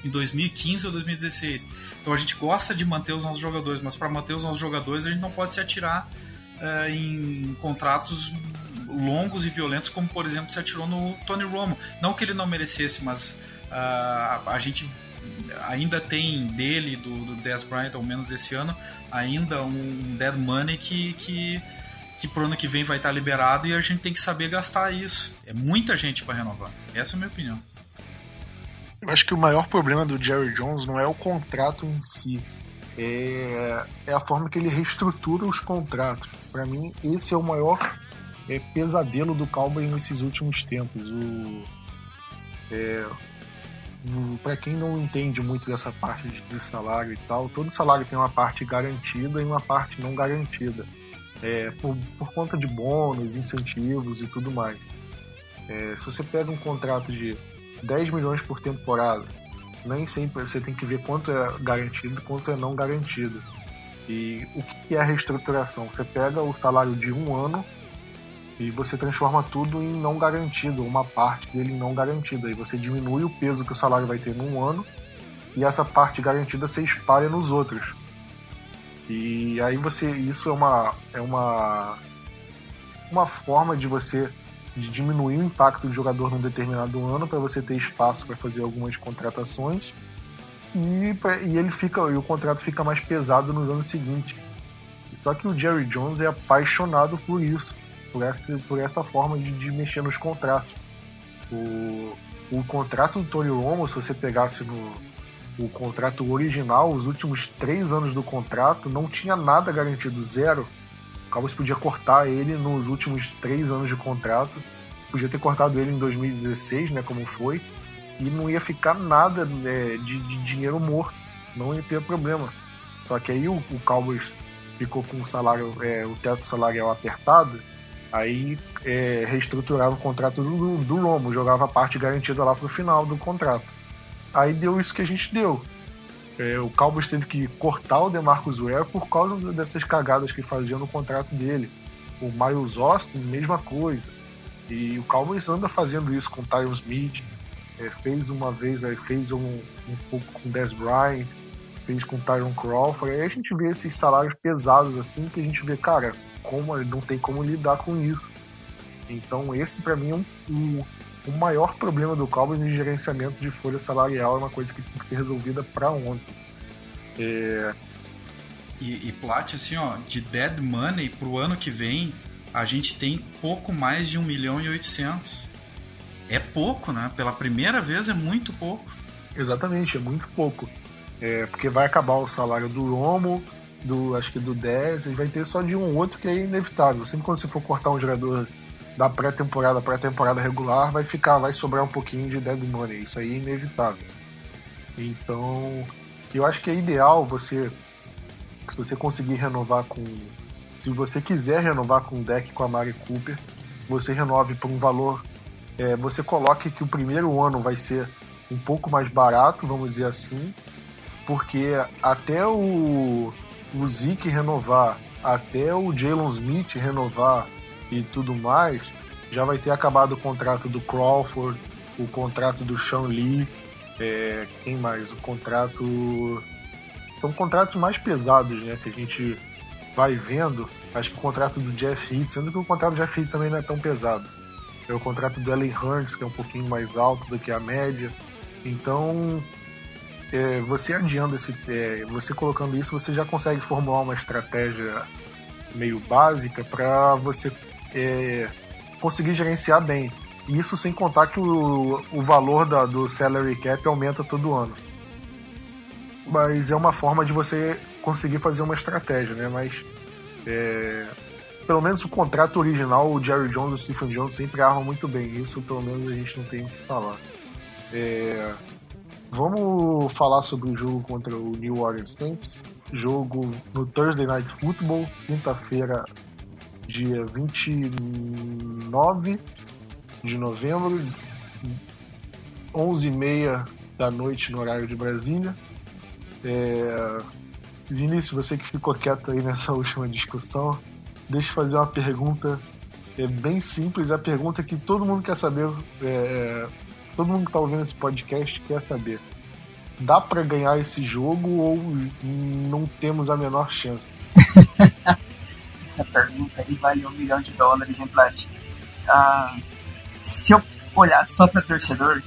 em 2015 ou 2016. Então a gente gosta de manter os nossos jogadores, mas para manter os nossos jogadores a gente não pode se atirar uh, em contratos longos e violentos, como por exemplo se atirou no Tony Romo. Não que ele não merecesse, mas uh, a gente ainda tem dele, do, do Dez Bryant, ao menos esse ano, ainda um dead money que, que que pro ano que vem vai estar liberado e a gente tem que saber gastar isso. É muita gente para renovar. Essa é a minha opinião. Eu acho que o maior problema do Jerry Jones não é o contrato em si, é, é a forma que ele reestrutura os contratos. Para mim, esse é o maior é, pesadelo do Cowboy nesses últimos tempos. O, é, para quem não entende muito dessa parte de, salário e tal, todo salário tem uma parte garantida e uma parte não garantida é, por, por, conta de bônus, incentivos e tudo mais. É, se você pega um contrato de 10 milhões por temporada, nem sempre você tem que ver quanto é garantido e quanto é não garantido. E o que é a reestruturação? Você pega o salário de um ano e você transforma tudo em não garantido, uma parte dele em não garantida. E você diminui o peso que o salário vai ter num ano e essa parte garantida se espalha nos outros. E aí você. Isso é uma. É uma. Uma forma de você de diminuir o impacto do jogador num determinado ano para você ter espaço para fazer algumas contratações e, e ele fica e o contrato fica mais pesado nos anos seguintes. Só que o Jerry Jones é apaixonado por isso, por essa, por essa forma de, de mexer nos contratos. O, o contrato do Tony Romo, se você pegasse no, o contrato original, os últimos três anos do contrato, não tinha nada garantido, zero. O Cowboys podia cortar ele nos últimos três anos de contrato, podia ter cortado ele em 2016, né, como foi, e não ia ficar nada né, de, de, dinheiro morto, não ia ter problema. Só que aí o, o Cowboys ficou com o salário, é, o teto salarial apertado, aí é, reestruturaram o contrato do, do Romo, jogava a parte garantida lá pro final do contrato. Aí deu isso que a gente deu. É, o Cowboys teve que cortar o DeMarcus Ware por causa dessas cagadas que faziam no contrato dele. O Miles Austin, mesma coisa. E o Cowboys anda fazendo isso com o Tyron Smith. É, fez uma vez, aí fez um, um pouco com o Dez Bryant, fez com o Tyron Crawford. Aí a gente vê esses salários pesados assim, que a gente vê, cara, como não tem como lidar com isso. Então esse para mim é um, um o maior problema do Cowboys de gerenciamento de folha salarial é uma coisa que tem que ser resolvida para ontem. É... E, e Plat, assim, ó, de dead money pro ano que vem, a gente tem pouco mais de 1 milhão e 800. É pouco, né? Pela primeira vez é muito pouco. Exatamente, é muito pouco. É, porque vai acabar o salário do Romo, do acho que do 10, e vai ter só de um outro que é inevitável. Sempre quando você for cortar um jogador da pré-temporada para temporada regular vai ficar, vai sobrar um pouquinho de dead money. Isso aí é inevitável. Então, eu acho que é ideal você, se você conseguir renovar com, se você quiser renovar com o deck com a Mari Cooper, você renove por um valor, é, você coloque que o primeiro ano vai ser um pouco mais barato, vamos dizer assim, porque até o, o Zeke renovar, até o Jalen Smith renovar e tudo mais, já vai ter acabado o contrato do Crawford, o contrato do Sean Lee, é, quem mais? O contrato são contratos mais pesados, né? Que a gente vai vendo. Acho que o contrato do Jeff Heath, sendo que o contrato do Jeff Heath também não é tão pesado. É o contrato do Ellen Hurns, que é um pouquinho mais alto do que a média. Então, é, você adiando esse. É, você colocando isso, você já consegue formular uma estratégia meio básica para você é, conseguir gerenciar bem. Isso sem contar que o, o valor da, do salary cap aumenta todo ano. Mas é uma forma de você conseguir fazer uma estratégia, né? Mas é, pelo menos o contrato original, o Jerry Jones e o Stephen Jones sempre armam muito bem. Isso pelo menos a gente não tem o que falar. É, vamos falar sobre o jogo contra o New Orleans Saints. Jogo no Thursday Night Football, quinta-feira, dia 29 de novembro, 11h30 da noite no horário de Brasília. É... Vinícius, você que ficou quieto aí nessa última discussão, deixa eu fazer uma pergunta é bem simples, a pergunta que todo mundo quer saber, é, é todo mundo que está ouvindo esse podcast quer saber. Dá para ganhar esse jogo ou não temos a menor chance? Essa pergunta aí vale um milhão de dólares em Plat. Ah, se eu olhar só para torcedor,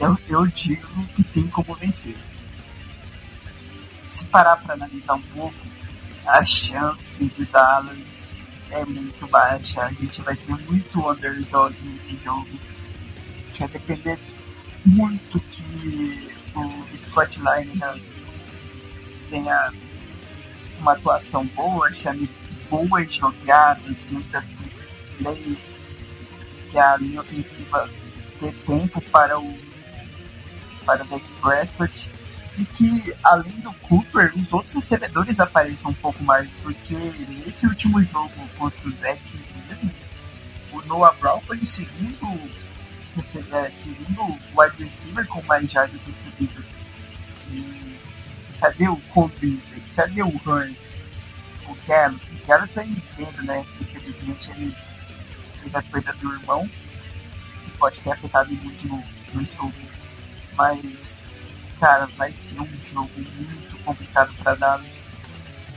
eu, eu digo que tem como vencer. Se parar para analisar um pouco, a chance de Dallas é muito baixa. A gente vai ser muito underdog nesse jogo. Vai depender muito que o Scott Linehan tenha uma atuação boa, chame boas jogadas, muitas plays, que a linha ofensiva dê tempo para o para o Dak Prescott. E que, além do Cooper, os outros recebedores apareçam um pouco mais, porque nesse último jogo contra os Redskins mesmo, o Noah Brown foi o segundo, é, segundo wide receiver com mais jardas recebidas. E cadê o Cole Cadê o Hurns? O Kelly? O Kelly tá indicando, né? Infelizmente ele teve a perda do irmão, que pode ter afetado muito no, no jogo. Mas cara, vai ser um jogo muito complicado para Dallas.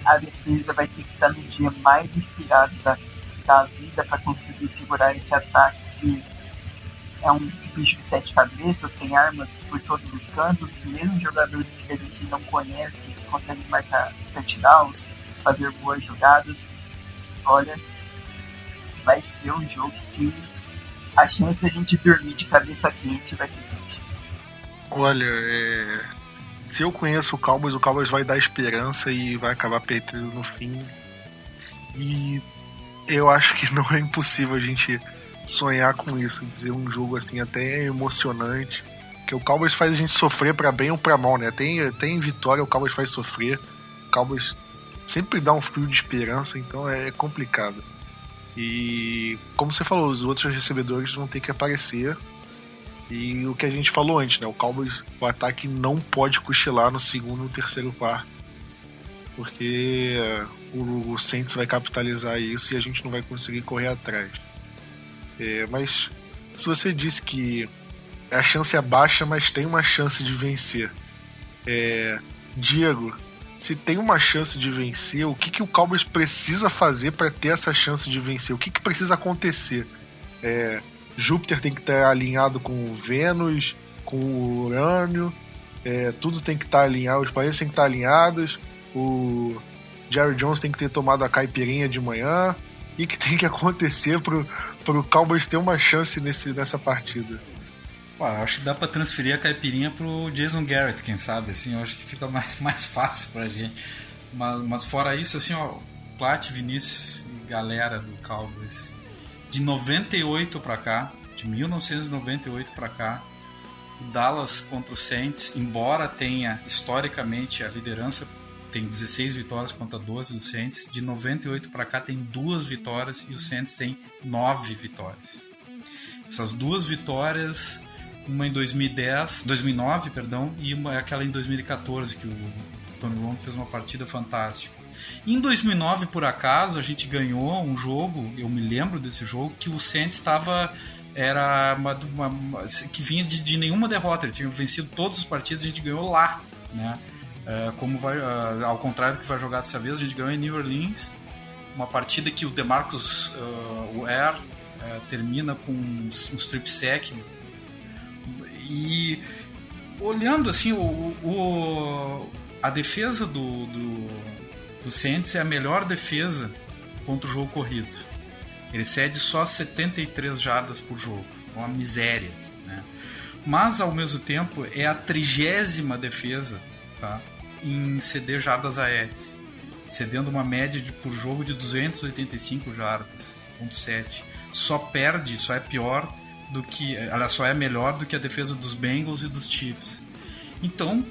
A defesa vai ter que estar no dia mais inspirado da, da vida para conseguir segurar esse ataque que é um bicho de sete cabeças, tem armas por todos os cantos, mesmo jogadores que a gente não conhece conseguem marcar touchdowns, fazer boas jogadas. Olha, vai ser um jogo que a chance de a gente dormir de cabeça quente vai ser Olha, é... se eu conheço o Cowboys, o Cowboys vai dar esperança e vai acabar perdendo no fim. E eu acho que não é impossível a gente sonhar com isso, dizer um jogo assim até emocionante. Que o Cowboys faz a gente sofrer para bem ou para mal, né? Tem, tem vitória, o Cowboys faz sofrer. O Cowboys sempre dá um fio de esperança, então é complicado. E como você falou, os outros recebedores vão ter que aparecer e o que a gente falou antes, né? O Cowboys, o ataque não pode cochilar no segundo e terceiro quarto. Porque o, o Saints vai capitalizar isso e a gente não vai conseguir correr atrás. É, mas se você disse que a chance é baixa, mas tem uma chance de vencer. É, Diego, se tem uma chance de vencer, o que, que o Cowboys precisa fazer para ter essa chance de vencer? O que, que precisa acontecer? É, Júpiter tem que estar alinhado com Vênus, com o Urânio, é, tudo tem que estar alinhado, os países têm que estar alinhados, o Jerry Jones tem que ter tomado a caipirinha de manhã, e que tem que acontecer pro, pro Cowboys ter uma chance nesse, nessa partida? Pô, acho que dá para transferir a caipirinha pro Jason Garrett, quem sabe, assim, eu acho que fica mais, mais fácil pra gente. Mas, mas fora isso, assim, ó, Plat, Vinícius e galera do Cowboys, de 98 para cá, de 1998 para cá, o Dallas contra o Saints, embora tenha historicamente a liderança, tem 16 vitórias contra 12 do Saints, de 98 para cá tem duas vitórias e o Saints tem nove vitórias. Essas duas vitórias, uma em 2010, 2009, perdão, e uma aquela em 2014 que o Tony Romo fez uma partida fantástica. Em 2009, por acaso, a gente ganhou um jogo, eu me lembro desse jogo, que o Saints estava era uma, uma, que vinha de, de, nenhuma derrota, ele tinha vencido todos os partidos, a gente ganhou lá, né? É, como vai, uh, ao contrário do que vai jogar dessa vez, a gente ganhou em New Orleans, uma partida que o DeMarcus uh, Ware uh, termina com um, um strip sack e olhando assim o, o a defesa do, do, do Saints é a melhor defesa contra o jogo corrido. Ele cede só 73 jardas por jogo, uma miséria. Né? Mas ao mesmo tempo é a trigésima defesa tá? em ceder jardas aéreas, cedendo uma média de, por jogo de 285 jardas, ponto 7. Só perde, só é pior do que, ela só é melhor do que a defesa dos Bengals e dos Chiefs. Então,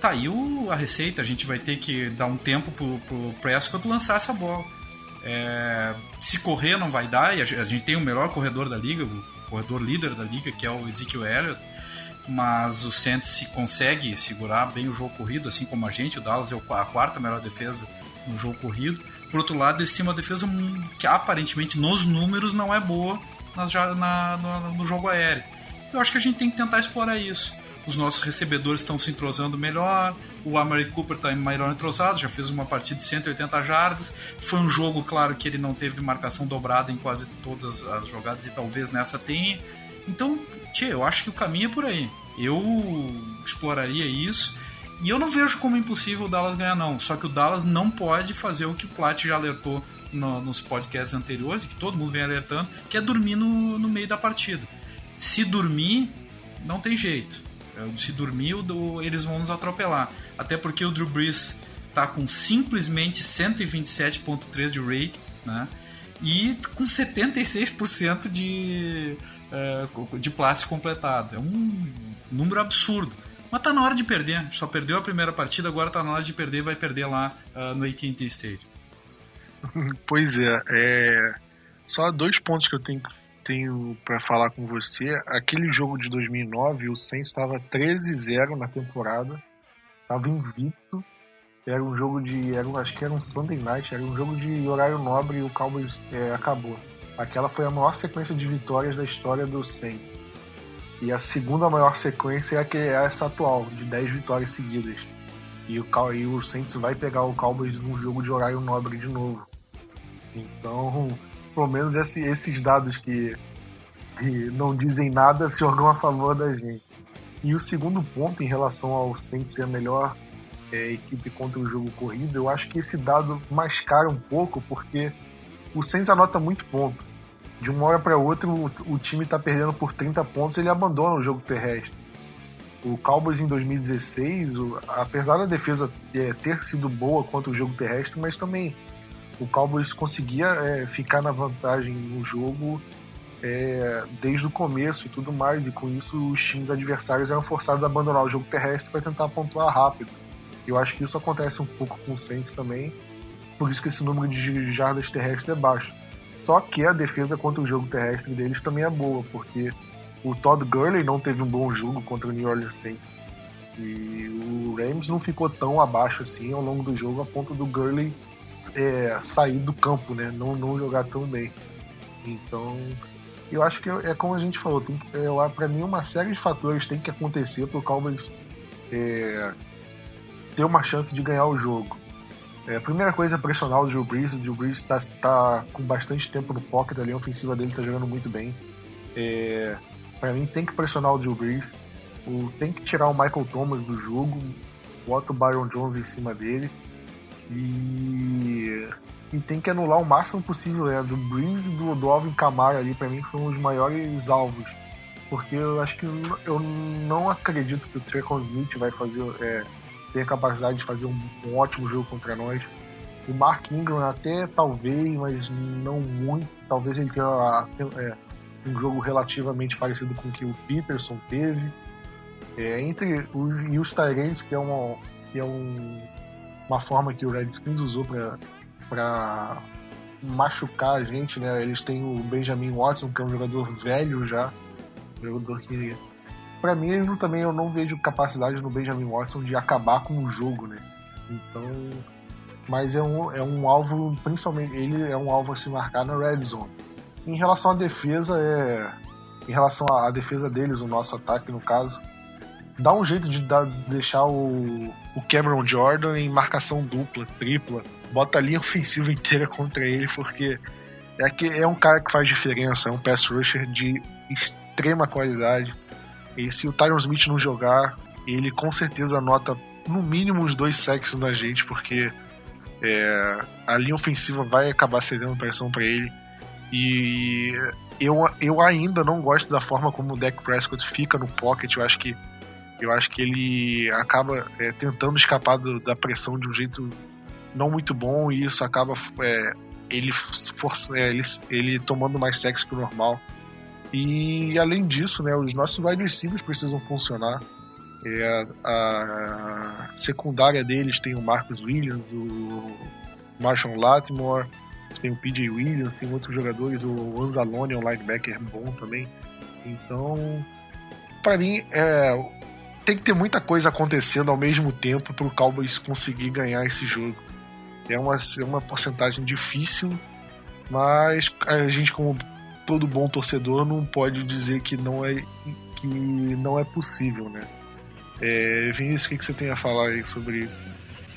tá aí o, a receita. A gente vai ter que dar um tempo pro, pro Prescott lançar essa bola. É, se correr não vai dar, e a gente tem o melhor corredor da liga, o corredor líder da liga, que é o Ezekiel Elliott, mas o Saints se consegue segurar bem o jogo corrido, assim como a gente, o Dallas é a quarta melhor defesa no jogo corrido. Por outro lado, eles têm uma defesa que aparentemente nos números não é boa nas, na, no, no jogo aéreo. Eu acho que a gente tem que tentar explorar isso os nossos recebedores estão se entrosando melhor, o Amari Cooper está melhor entrosado, já fez uma partida de 180 jardas. Foi um jogo, claro, que ele não teve marcação dobrada em quase todas as jogadas e talvez nessa tenha. Então, tchê, eu acho que o caminho é por aí. Eu exploraria isso. E eu não vejo como impossível o Dallas ganhar, não. Só que o Dallas não pode fazer o que o Plat já alertou no, nos podcasts anteriores, que todo mundo vem alertando, que é dormir no, no meio da partida. Se dormir, não tem jeito. É, se dormir, eles vão nos atropelar. Até porque o Drew Brees tá com simplesmente 127.3 de rate, né? E com 76% de, uh, de passe completado. É um número absurdo. Mas tá na hora de perder. Só perdeu a primeira partida, agora tá na hora de perder, vai perder lá uh, no AT&T Stadium. Pois é, é, só dois pontos que eu tenho tenho para falar com você, aquele jogo de 2009, o Saints estava 13-0 na temporada, estava invicto, era um jogo de, era, acho que era um Sunday Night, era um jogo de horário nobre e o Cowboys é, acabou. Aquela foi a maior sequência de vitórias da história do Saints. E a segunda maior sequência é, que é essa atual, de 10 vitórias seguidas. E o, e o Saints vai pegar o Cowboys num jogo de horário nobre de novo. Então, pelo menos esse, esses dados que, que não dizem nada se jogam a favor da gente. E o segundo ponto em relação ao Saints ser a melhor é, equipe contra o jogo corrido, eu acho que esse dado mascara um pouco, porque o Saints anota muito ponto. De uma hora para outra, o, o time está perdendo por 30 pontos, ele abandona o jogo terrestre. O Cowboys em 2016, o, apesar da defesa é, ter sido boa contra o jogo terrestre, mas também o Cowboys conseguia é, ficar na vantagem no jogo é, desde o começo e tudo mais, e com isso os times adversários eram forçados a abandonar o jogo terrestre para tentar pontuar rápido. Eu acho que isso acontece um pouco com o Saints também, por isso que esse número de jardas terrestres é baixo. Só que a defesa contra o jogo terrestre deles também é boa, porque o Todd Gurley não teve um bom jogo contra o New Orleans Saints. E o Rams não ficou tão abaixo assim ao longo do jogo a ponto do Gurley é, sair do campo, né? Não, não jogar tão bem. Então, eu acho que é como a gente falou, tem, é, para mim uma série de fatores tem que acontecer para o Cowboys é, ter uma chance de ganhar o jogo. É, a primeira coisa é pressionar o Drew Brees. O Drew Brees está tá com bastante tempo no pocket ali, a ofensiva dele está jogando muito bem. É, para mim tem que pressionar o Drew Brees. O, tem que tirar o Michael Thomas do jogo, bota o Byron Jones em cima dele. E, e tem que anular o máximo possível né, do Breeze e do, do Alvin Kamara ali, para mim, são os maiores alvos. Porque eu acho que eu não acredito que o Trecon Smith vai fazer, é, ter a capacidade de fazer um, um, ótimo jogo contra nós. O Mark Ingram até talvez, mas não muito. Talvez ele tenha é, um jogo relativamente parecido com o que o Peterson teve. É, entre os, e os Tyrants, que é, uma, que é um uma forma que o Redskins usou para machucar a gente, né? Eles têm o Benjamin Watson, que é um jogador velho já, um jogador que para mim também eu não vejo capacidade no Benjamin Watson de acabar com o jogo, né? Então, mas é um, é um alvo, principalmente ele é um alvo a se marcar na red zone. Em relação à defesa, é em relação à defesa deles, o nosso ataque no caso, dá um jeito de dar, deixar o, o Cameron Jordan em marcação dupla, tripla. Bota a linha ofensiva inteira contra ele, porque é, que, é um cara que faz diferença, é um pass rusher de extrema qualidade. E se o Tyron Smith não jogar, ele com certeza anota no mínimo uns dois sacks na gente, porque é, a linha ofensiva vai acabar cedendo pressão para ele. E eu, eu ainda não gosto da forma como o Dak Prescott fica no pocket. Eu acho que eu acho que ele acaba é, tentando escapar do, da pressão de um jeito não muito bom e isso acaba é, ele, força, é, ele, ele tomando mais sexo que o normal. E além disso, né, os nossos wide receivers precisam funcionar. É, a, secundária deles tem o Marcus Williams, o Marshall Latimore, tem o PJ Williams, tem outros jogadores, o Anzalone é um linebacker bom também. Então, para mim, é, tem que ter muita coisa acontecendo ao mesmo tempo para o Cowboys conseguir ganhar esse jogo. É uma, é uma porcentagem difícil, mas a gente, como todo bom torcedor, não pode dizer que não é, que não é possível, né? É, Vinícius, o que, que você tem a falar aí sobre isso?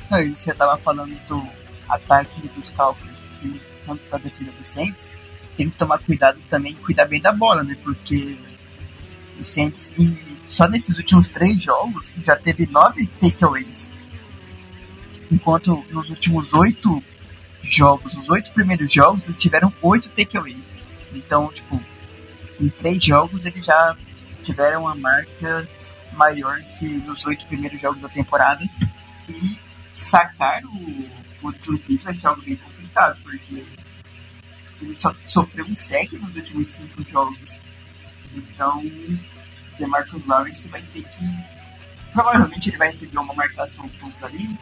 Você estava falando do ataque dos Cowboys e quanto da defesa do Saints, tem que tomar cuidado também, cuidar bem da bola, né? Porque o Saints, só nesses últimos três jogos, já teve nove takeaways. Enquanto nos últimos oito jogos, os oito primeiros jogos, tiveram oito takeaways. Então, tipo, em três jogos eles já tiveram uma marca maior que nos oito primeiros jogos da temporada. E sacar o, o Drew Brees vai ser algo bem complicado, porque ele só sofreu um sec nos últimos cinco jogos. Então, o Marcus Lawrence vai ter que. Provavelmente ele vai receber uma marcação ponto ali,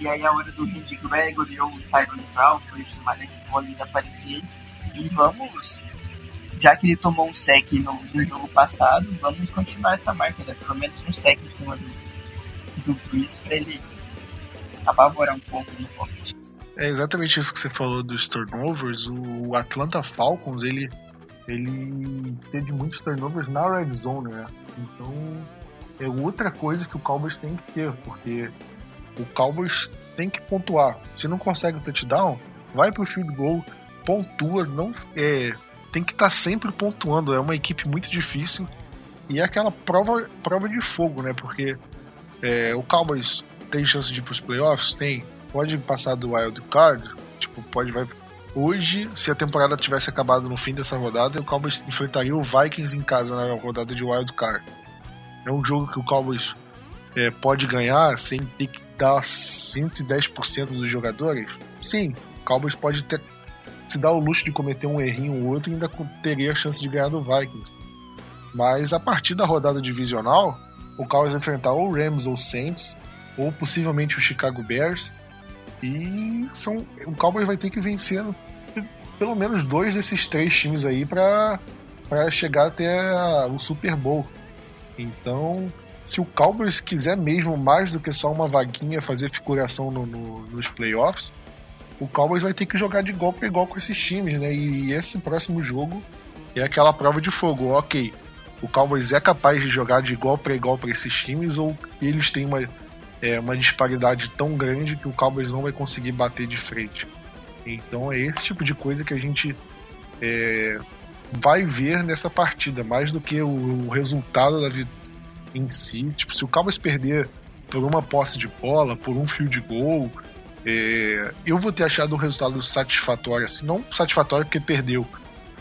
e aí a hora do Randy Gregory ou o Tyron Crawford, o Malek Collins aparecer. E vamos já que ele tomou um sec no, no, jogo passado, vamos continuar essa marca, né? Pelo menos um sec em cima do, do Chris pra ele apavorar um pouco no pocket. É exatamente isso que você falou dos turnovers. O Atlanta Falcons, ele, ele teve muitos turnovers na red zone, né? Então é outra coisa que o Cowboys tem que ter, porque o Cowboys tem que pontuar. Se não consegue o touchdown, vai pro field goal, pontua, não é, tem que estar tá sempre pontuando. É uma equipe muito difícil e é aquela prova, prova de fogo, né? Porque é, o Cowboys tem chance de ir para os playoffs? Tem. Pode passar do wild card? Tipo, pode vai. Hoje, se a temporada tivesse acabado no fim dessa rodada, o Cowboys enfrentaria o Vikings em casa na rodada de wild card. É um jogo que o Cowboys é, pode ganhar sem ter que dar 110% dos jogadores? Sim, o Cowboys pode ter, se dá o luxo de cometer um errinho ou outro, ainda teria a chance de ganhar do Vikings. Mas a partir da rodada divisional, o Cowboys vai enfrentar ou Rams ou Saints, ou possivelmente o Chicago Bears. E são, o Cowboys vai ter que vencer pelo menos dois desses três times aí para chegar até o Super Bowl. Então, se o Cowboys quiser mesmo mais do que só uma vaguinha fazer figuração no, no, nos playoffs, o Cowboys vai ter que jogar de igual para igual com esses times, né? E esse próximo jogo é aquela prova de fogo. Ok, o Cowboys é capaz de jogar de igual para igual para esses times ou eles têm uma, é, uma disparidade tão grande que o Cowboys não vai conseguir bater de frente. Então é esse tipo de coisa que a gente é, vai ver nessa partida, mais do que o, o resultado da em si. Tipo, se o Cowboys perder por uma posse de bola, por um fio de gol, é, eu vou ter achado um resultado satisfatório, assim, não satisfatório porque perdeu,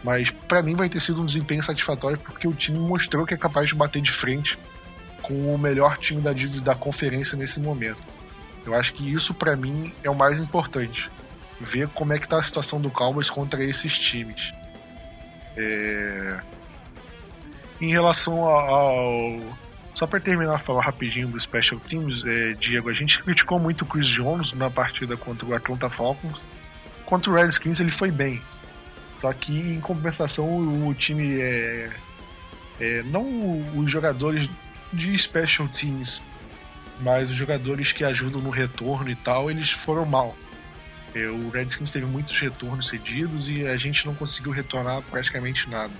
mas para mim vai ter sido um desempenho satisfatório porque o time mostrou que é capaz de bater de frente com o melhor time da, da conferência nesse momento. Eu acho que isso para mim é o mais importante. Ver como é que tá a situação do Cowboys contra esses times. É... Em relação ao, só para terminar, falar rapidinho do Special Teams, é, Diego, a gente criticou muito o Chris Jones na partida contra o Atlanta Falcons. Contra o Redskins ele foi bem. Só que em compensação o, time é, é, não os jogadores de Special Teams, mas os jogadores que ajudam no retorno e tal, eles foram mal. É, o Redskins teve muitos retornos cedidos e a gente não conseguiu retornar praticamente nada.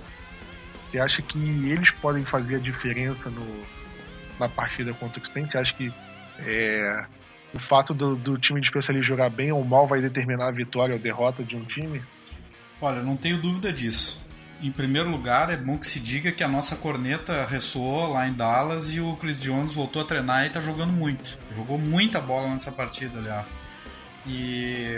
Você acha que eles podem fazer a diferença no, na partida contra o? Você acha que é, o fato do, do, time de especialista jogar bem ou mal vai determinar a vitória ou derrota de um time? Olha, não tenho dúvida disso. Em primeiro lugar, é bom que se diga que a nossa corneta ressoou lá em Dallas e o Chris Jones voltou a treinar e está jogando muito. Jogou muita bola nessa partida, aliás. E,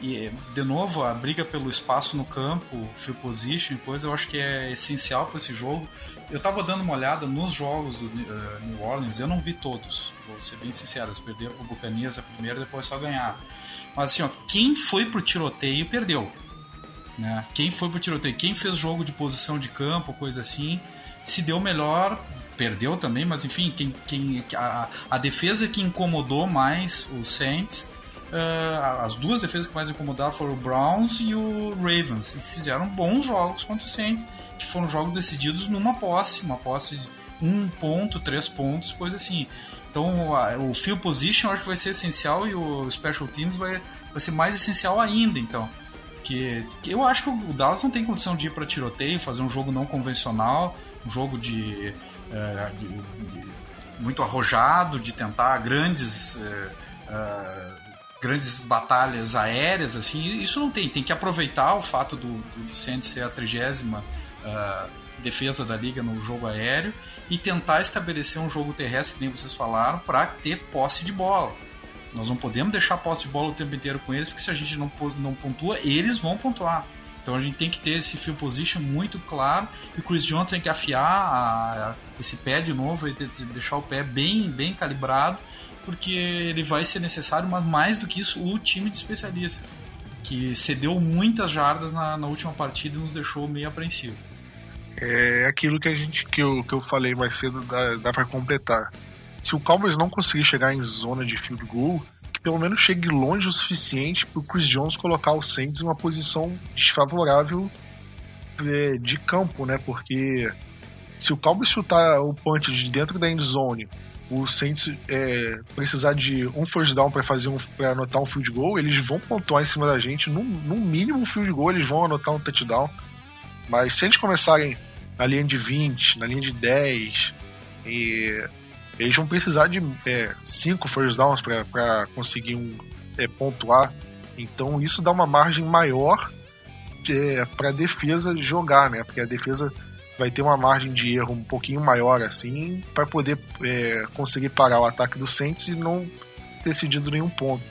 e, de novo, a briga pelo espaço no campo, field position, coisa, eu acho que é essencial para esse jogo. Eu estava dando uma olhada nos jogos do uh, New Orleans, eu não vi todos, vou ser bem sincero. Eles perderam o Bucanias a primeira, depois só ganhar. Mas assim, ó, quem foi pro tiroteio perdeu. Né? Quem foi pro tiroteio, quem fez jogo de posição de campo, coisa assim, se deu melhor, perdeu também, mas enfim, quem, quem a, a defesa que incomodou mais os Saints, uh, as duas defesas que mais incomodaram foram o Browns e o Ravens, e fizeram bons jogos contra os Saints, que foram jogos decididos numa posse, uma posse de um ponto, três pontos, coisa assim. Então o field position eu acho que vai ser essencial e o special teams vai, vai ser mais essencial ainda, então. Que, eu acho que o Dallas não tem condição de ir para tiroteio, fazer um jogo não convencional, um jogo de, é, de, de muito arrojado, de tentar grandes é, é, grandes batalhas aéreas, assim, isso não tem. Tem que aproveitar o fato do, do Saints ser a trigésima uh, defesa da liga no jogo aéreo e tentar estabelecer um jogo terrestre, que nem vocês falaram, para ter posse de bola. Nós não podemos deixar posse de bola o tempo inteiro com eles, porque se a gente não, não pontua, eles vão pontuar. Então a gente tem que ter esse field position muito claro e o Chris Jones tem que afiar a, a, esse pé de novo e deixar o pé bem, bem calibrado, porque ele vai ser necessário, mas mais do que isso, o time de especialistas, que cedeu muitas jardas na, na última partida e nos deixou meio apreensivo. É aquilo que a gente que eu, que eu falei mais cedo, dá, dá para completar se o Cowboys não conseguir chegar em zona de field goal, que pelo menos chegue longe o suficiente para o Chris Jones colocar o Saints em uma posição desfavorável é, de campo, né? Porque se o Cowboys chutar o punch de dentro da end zone, o Saints é, precisar de um first down para fazer um, para anotar um field goal, eles vão pontuar em cima da gente. No, no mínimo um field goal, eles vão anotar um touchdown. Mas se eles começarem na linha de 20, na linha de 10, e eles vão precisar de é, cinco first downs para conseguir um, é, pontuar. Então isso dá uma margem maior é, para a defesa jogar, né? Porque a defesa vai ter uma margem de erro um pouquinho maior assim para poder é, conseguir parar o ataque do Saints e não ter cedido nenhum ponto.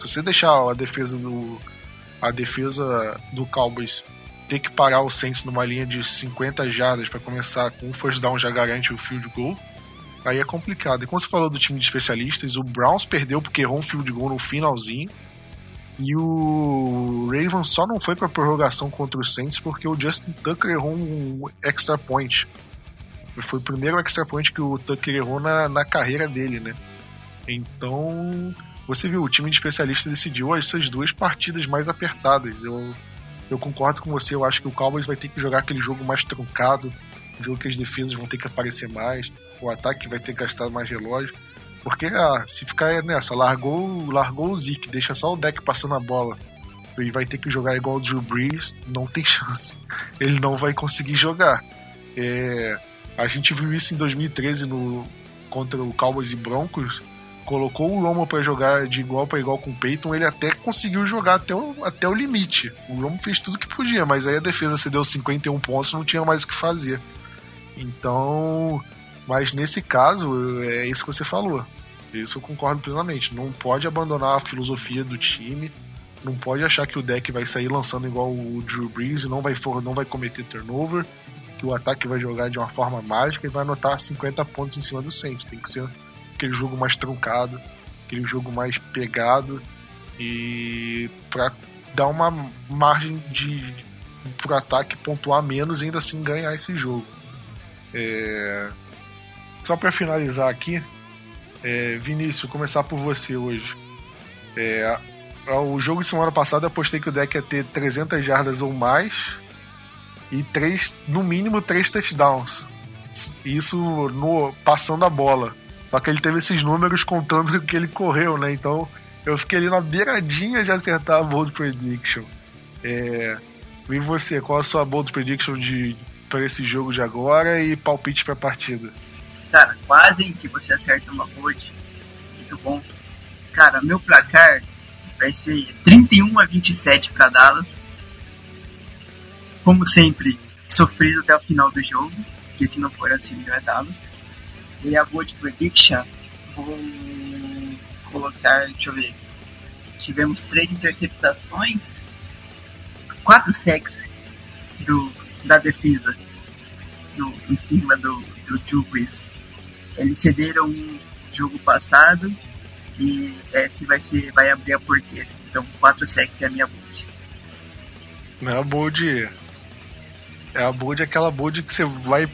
Se você deixar a defesa do a defesa do Cowboys ter que parar o Saints numa linha de 50 jardas para começar com um first down já garante o field goal aí é complicado. E como você falou do time de especialistas, o Browns perdeu porque errou um field goal no finalzinho. E o Ravens só não foi para prorrogação contra o Saints porque o Justin Tucker errou um extra point. Foi o primeiro extra point que o Tucker errou na, na carreira dele, né? Então, você viu, o time de especialistas decidiu essas duas partidas mais apertadas. Eu, eu concordo com você, eu acho que o Cowboys vai ter que jogar aquele jogo mais truncado, um jogo que as defesas vão ter que aparecer mais o ataque vai ter gastado mais relógio. Porque ah, se ficar nessa, largou, largou o Zeke, deixa só o deck passando a bola e vai ter que jogar igual o Drew Brees, não tem chance. Ele não vai conseguir jogar. É, a gente viu isso em 2013 no, contra o Cowboys e Broncos. Colocou o Romo para jogar de igual para igual com o Peyton, ele até conseguiu jogar até o, até o limite. O Romo fez tudo que podia, mas aí a defesa cedeu 51 pontos, não tinha mais o que fazer. Então, mas nesse caso, é isso que você falou. Isso eu concordo plenamente. Não pode abandonar a filosofia do time. Não pode achar que o deck vai sair lançando igual o Drew Brees e não vai, for, não vai cometer turnover. Que o ataque vai jogar de uma forma mágica e vai anotar 50 pontos em cima do Saints. Tem que ser aquele jogo mais truncado, aquele jogo mais pegado e para dar uma margem de pro ataque pontuar menos e ainda assim ganhar esse jogo. É, só para finalizar aqui, é, Vinícius, começar por você hoje. É, o jogo de semana passada eu apostei que o deck ia ter 300 jardas ou mais e três, no mínimo três touchdowns. Isso no passando a bola. Só que ele teve esses números contando que ele correu, né? Então eu fiquei ali na beiradinha de acertar a bold prediction. É, e você, qual a sua bold prediction de para esse jogo de agora e palpite para a partida? Cara, quase que você acerta uma bold. Muito bom. Cara, meu placar vai ser 31 a 27 para Dallas. Como sempre, sofrido até o final do jogo, porque se não for assim, não é Dallas. E a bold prediction, vou colocar, deixa eu ver. Tivemos três interceptações, quatro sacks do, da defesa no, em cima do, do Drew. Eles cederam um jogo passado e esse vai ser vai abrir a porteira. Então 4 sacks é a minha bold. Não é a bold. É a bold aquela bold que você vai.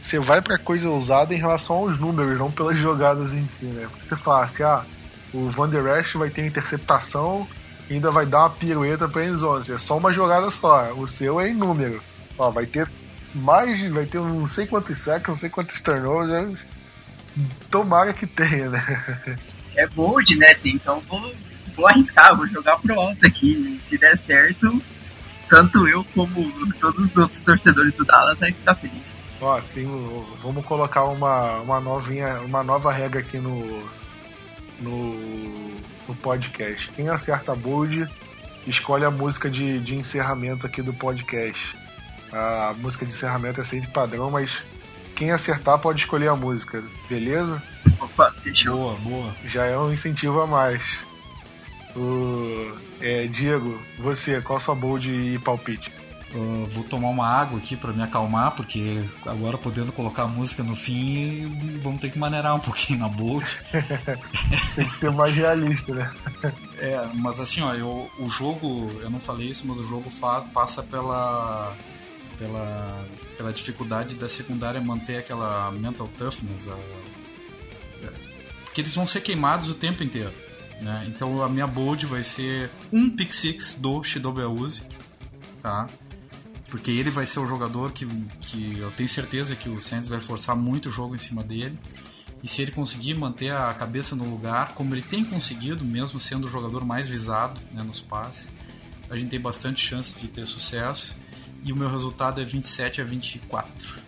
Você vai pra coisa ousada em relação aos números, não pelas jogadas em si, né? Porque você fala assim, ah, o Van Der Esch vai ter interceptação e ainda vai dar uma pirueta pra endzone. É só uma jogada só. O seu é em número. Ó, vai ter mais, vai ter não sei quantos sacks, não sei quantos turnovers. Tomara que tenha, né? É bold, né? Então vou, vou arriscar, vou jogar pro alto aqui. Se der certo, tanto eu como todos os outros torcedores do Dallas vai ficar feliz. Ó, tem, vamos colocar uma, uma, novinha, uma nova regra aqui no, no, no podcast. Quem acerta a bold escolhe a música de, de encerramento aqui do podcast. A música de encerramento é sempre padrão, mas quem acertar pode escolher a música, beleza? Opa, fechou. Boa, boa. Já é um incentivo a mais. O, é, Diego, você, qual a sua bold e palpite? Uh, vou tomar uma água aqui para me acalmar, porque agora podendo colocar a música no fim, vamos ter que maneirar um pouquinho na bold. Tem que ser mais realista, né? é, mas assim, ó, eu, o jogo, eu não falei isso, mas o jogo passa pela pela, pela dificuldade da secundária manter aquela mental toughness. A, porque eles vão ser queimados o tempo inteiro. Né? Então a minha bold vai ser um pick six do Shidobi Auzi, tá? Porque ele vai ser o jogador que, que eu tenho certeza que o Saints vai forçar muito o jogo em cima dele. E se ele conseguir manter a cabeça no lugar, como ele tem conseguido, mesmo sendo o jogador mais visado né, nos passes, a gente tem bastante chance de ter sucesso e o meu resultado é 27 a 24.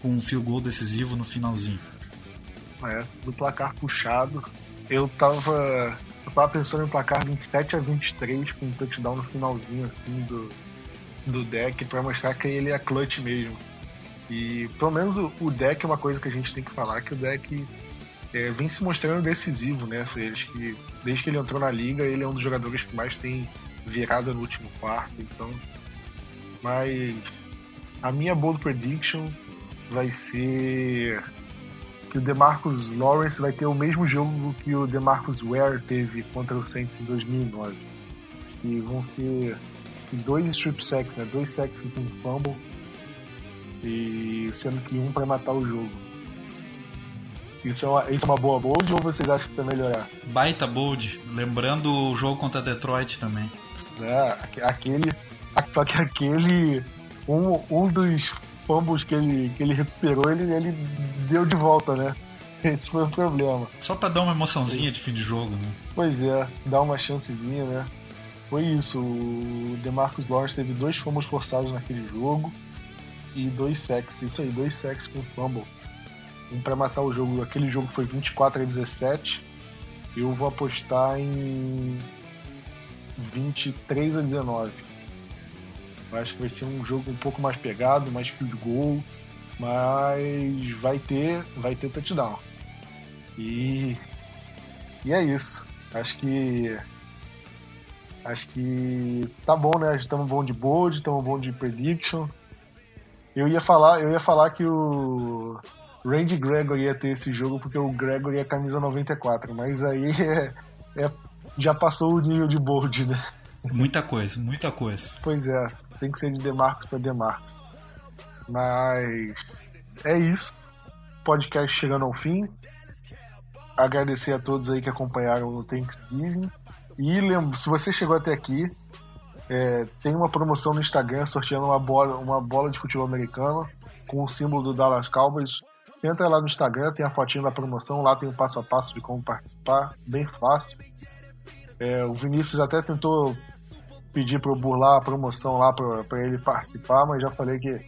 Com um field goal decisivo no finalzinho. É, do placar puxado. Eu tava. Eu tava pensando em placar 27 a 23 com um touchdown no finalzinho assim do, do deck para mostrar que ele é clutch mesmo. E pelo menos o, o, deck é uma coisa que a gente tem que falar, que o deck é, vem se mostrando decisivo, né? Eles que, desde que ele entrou na liga, ele é um dos jogadores que mais tem virada no último quarto, então mas a minha bold prediction vai ser que o DeMarcus Lawrence vai ter o mesmo jogo que o DeMarcus Ware teve contra o Saints em 2009. E vão ser dois strip sacks, né? Dois sacks com um fumble. E sendo que um para matar o jogo. Isso é, uma, isso é uma boa bold ou vocês acham que vai melhorar? Baita bold. Lembrando o jogo contra Detroit também. É, aquele só que aquele. Um, um dos fumbles que ele, que ele recuperou, ele, ele deu de volta, né? Esse foi o problema. Só pra dar uma emoçãozinha de fim de jogo, né? Pois é, dar uma chancezinha, né? Foi isso. O DeMarcus Lawrence teve dois fumbles forçados naquele jogo e dois sacks. Isso aí, dois sacks com fumble. Um pra matar o jogo. Aquele jogo foi 24 a 17. Eu vou apostar em 23 a 19. Eu acho que vai ser um jogo um pouco mais pegado, mais field goal, mas vai ter, vai ter touchdown. E, e é isso. Acho que acho que tá bom, né? Estamos bom de bold, estamos bom de prediction. Eu ia falar, eu ia falar que o Randy Gregory ia ter esse jogo porque o Gregory é camisa 94, mas aí é, é, já passou o nível de bold, né? Muita coisa, muita coisa. Pois é tem que ser de Demarcos para Demarcos. Mas é isso. Podcast chegando ao fim. Agradecer a todos aí que acompanharam o Thanksgiving. E se você chegou até aqui, é, tem uma promoção no Instagram sorteando uma bola, uma bola de futebol americano com o símbolo do Dallas Cowboys. Entra lá no Instagram, tem a fotinha da promoção, lá tem o passo a passo de como participar, bem fácil. É, o Vinícius até tentou pedir para eu burlar a promoção lá para ele participar, mas já falei que,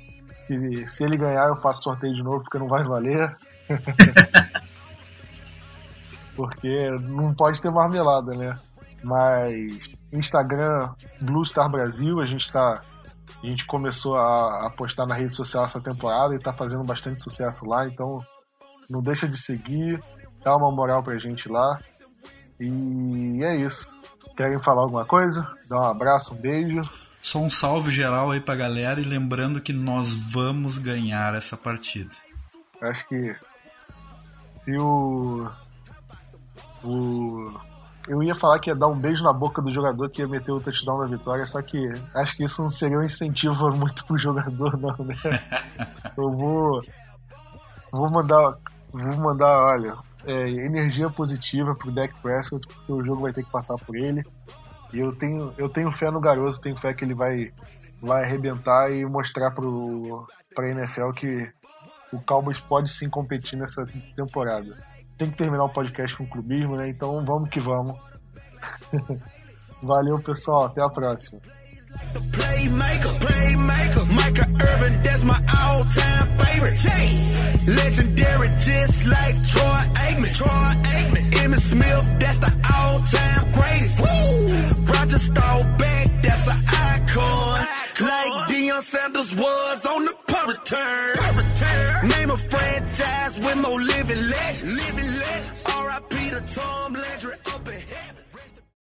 que, se ele ganhar eu faço sorteio de novo porque não vai valer. Porque não pode ter marmelada, né? Mas Instagram, Blue Star Brasil, a gente tá. A gente começou a, a postar na rede social essa temporada e tá fazendo bastante sucesso lá, então não deixa de seguir, dá uma moral pra gente lá. E é isso. Querem falar alguma coisa? Dá um abraço, um beijo. Só um salve geral aí pra galera e lembrando que nós vamos ganhar essa partida. Acho que se o. O. Eu ia falar que ia dar um beijo na boca do jogador que ia meter o touchdown da vitória, só que acho que isso não seria um incentivo muito pro jogador, não, né? Eu vou. Vou mandar. Vou mandar, olha, é, energia positiva pro Dak Prescott, porque o jogo vai ter que passar por ele. E eu tenho, eu tenho fé no garoto, tenho fé que ele vai, vai arrebentar e mostrar pro, pra NFL que o Cowboys pode sim competir nessa temporada. Tem que terminar o podcast com clubismo, né? Então vamos que vamos. Valeu, pessoal. Até a próxima. Roger Staubach, that's an icon. Like Deion Sanders was on the return. Name a franchise with more living legends. Living legends. R.I.P. to Tom Landry.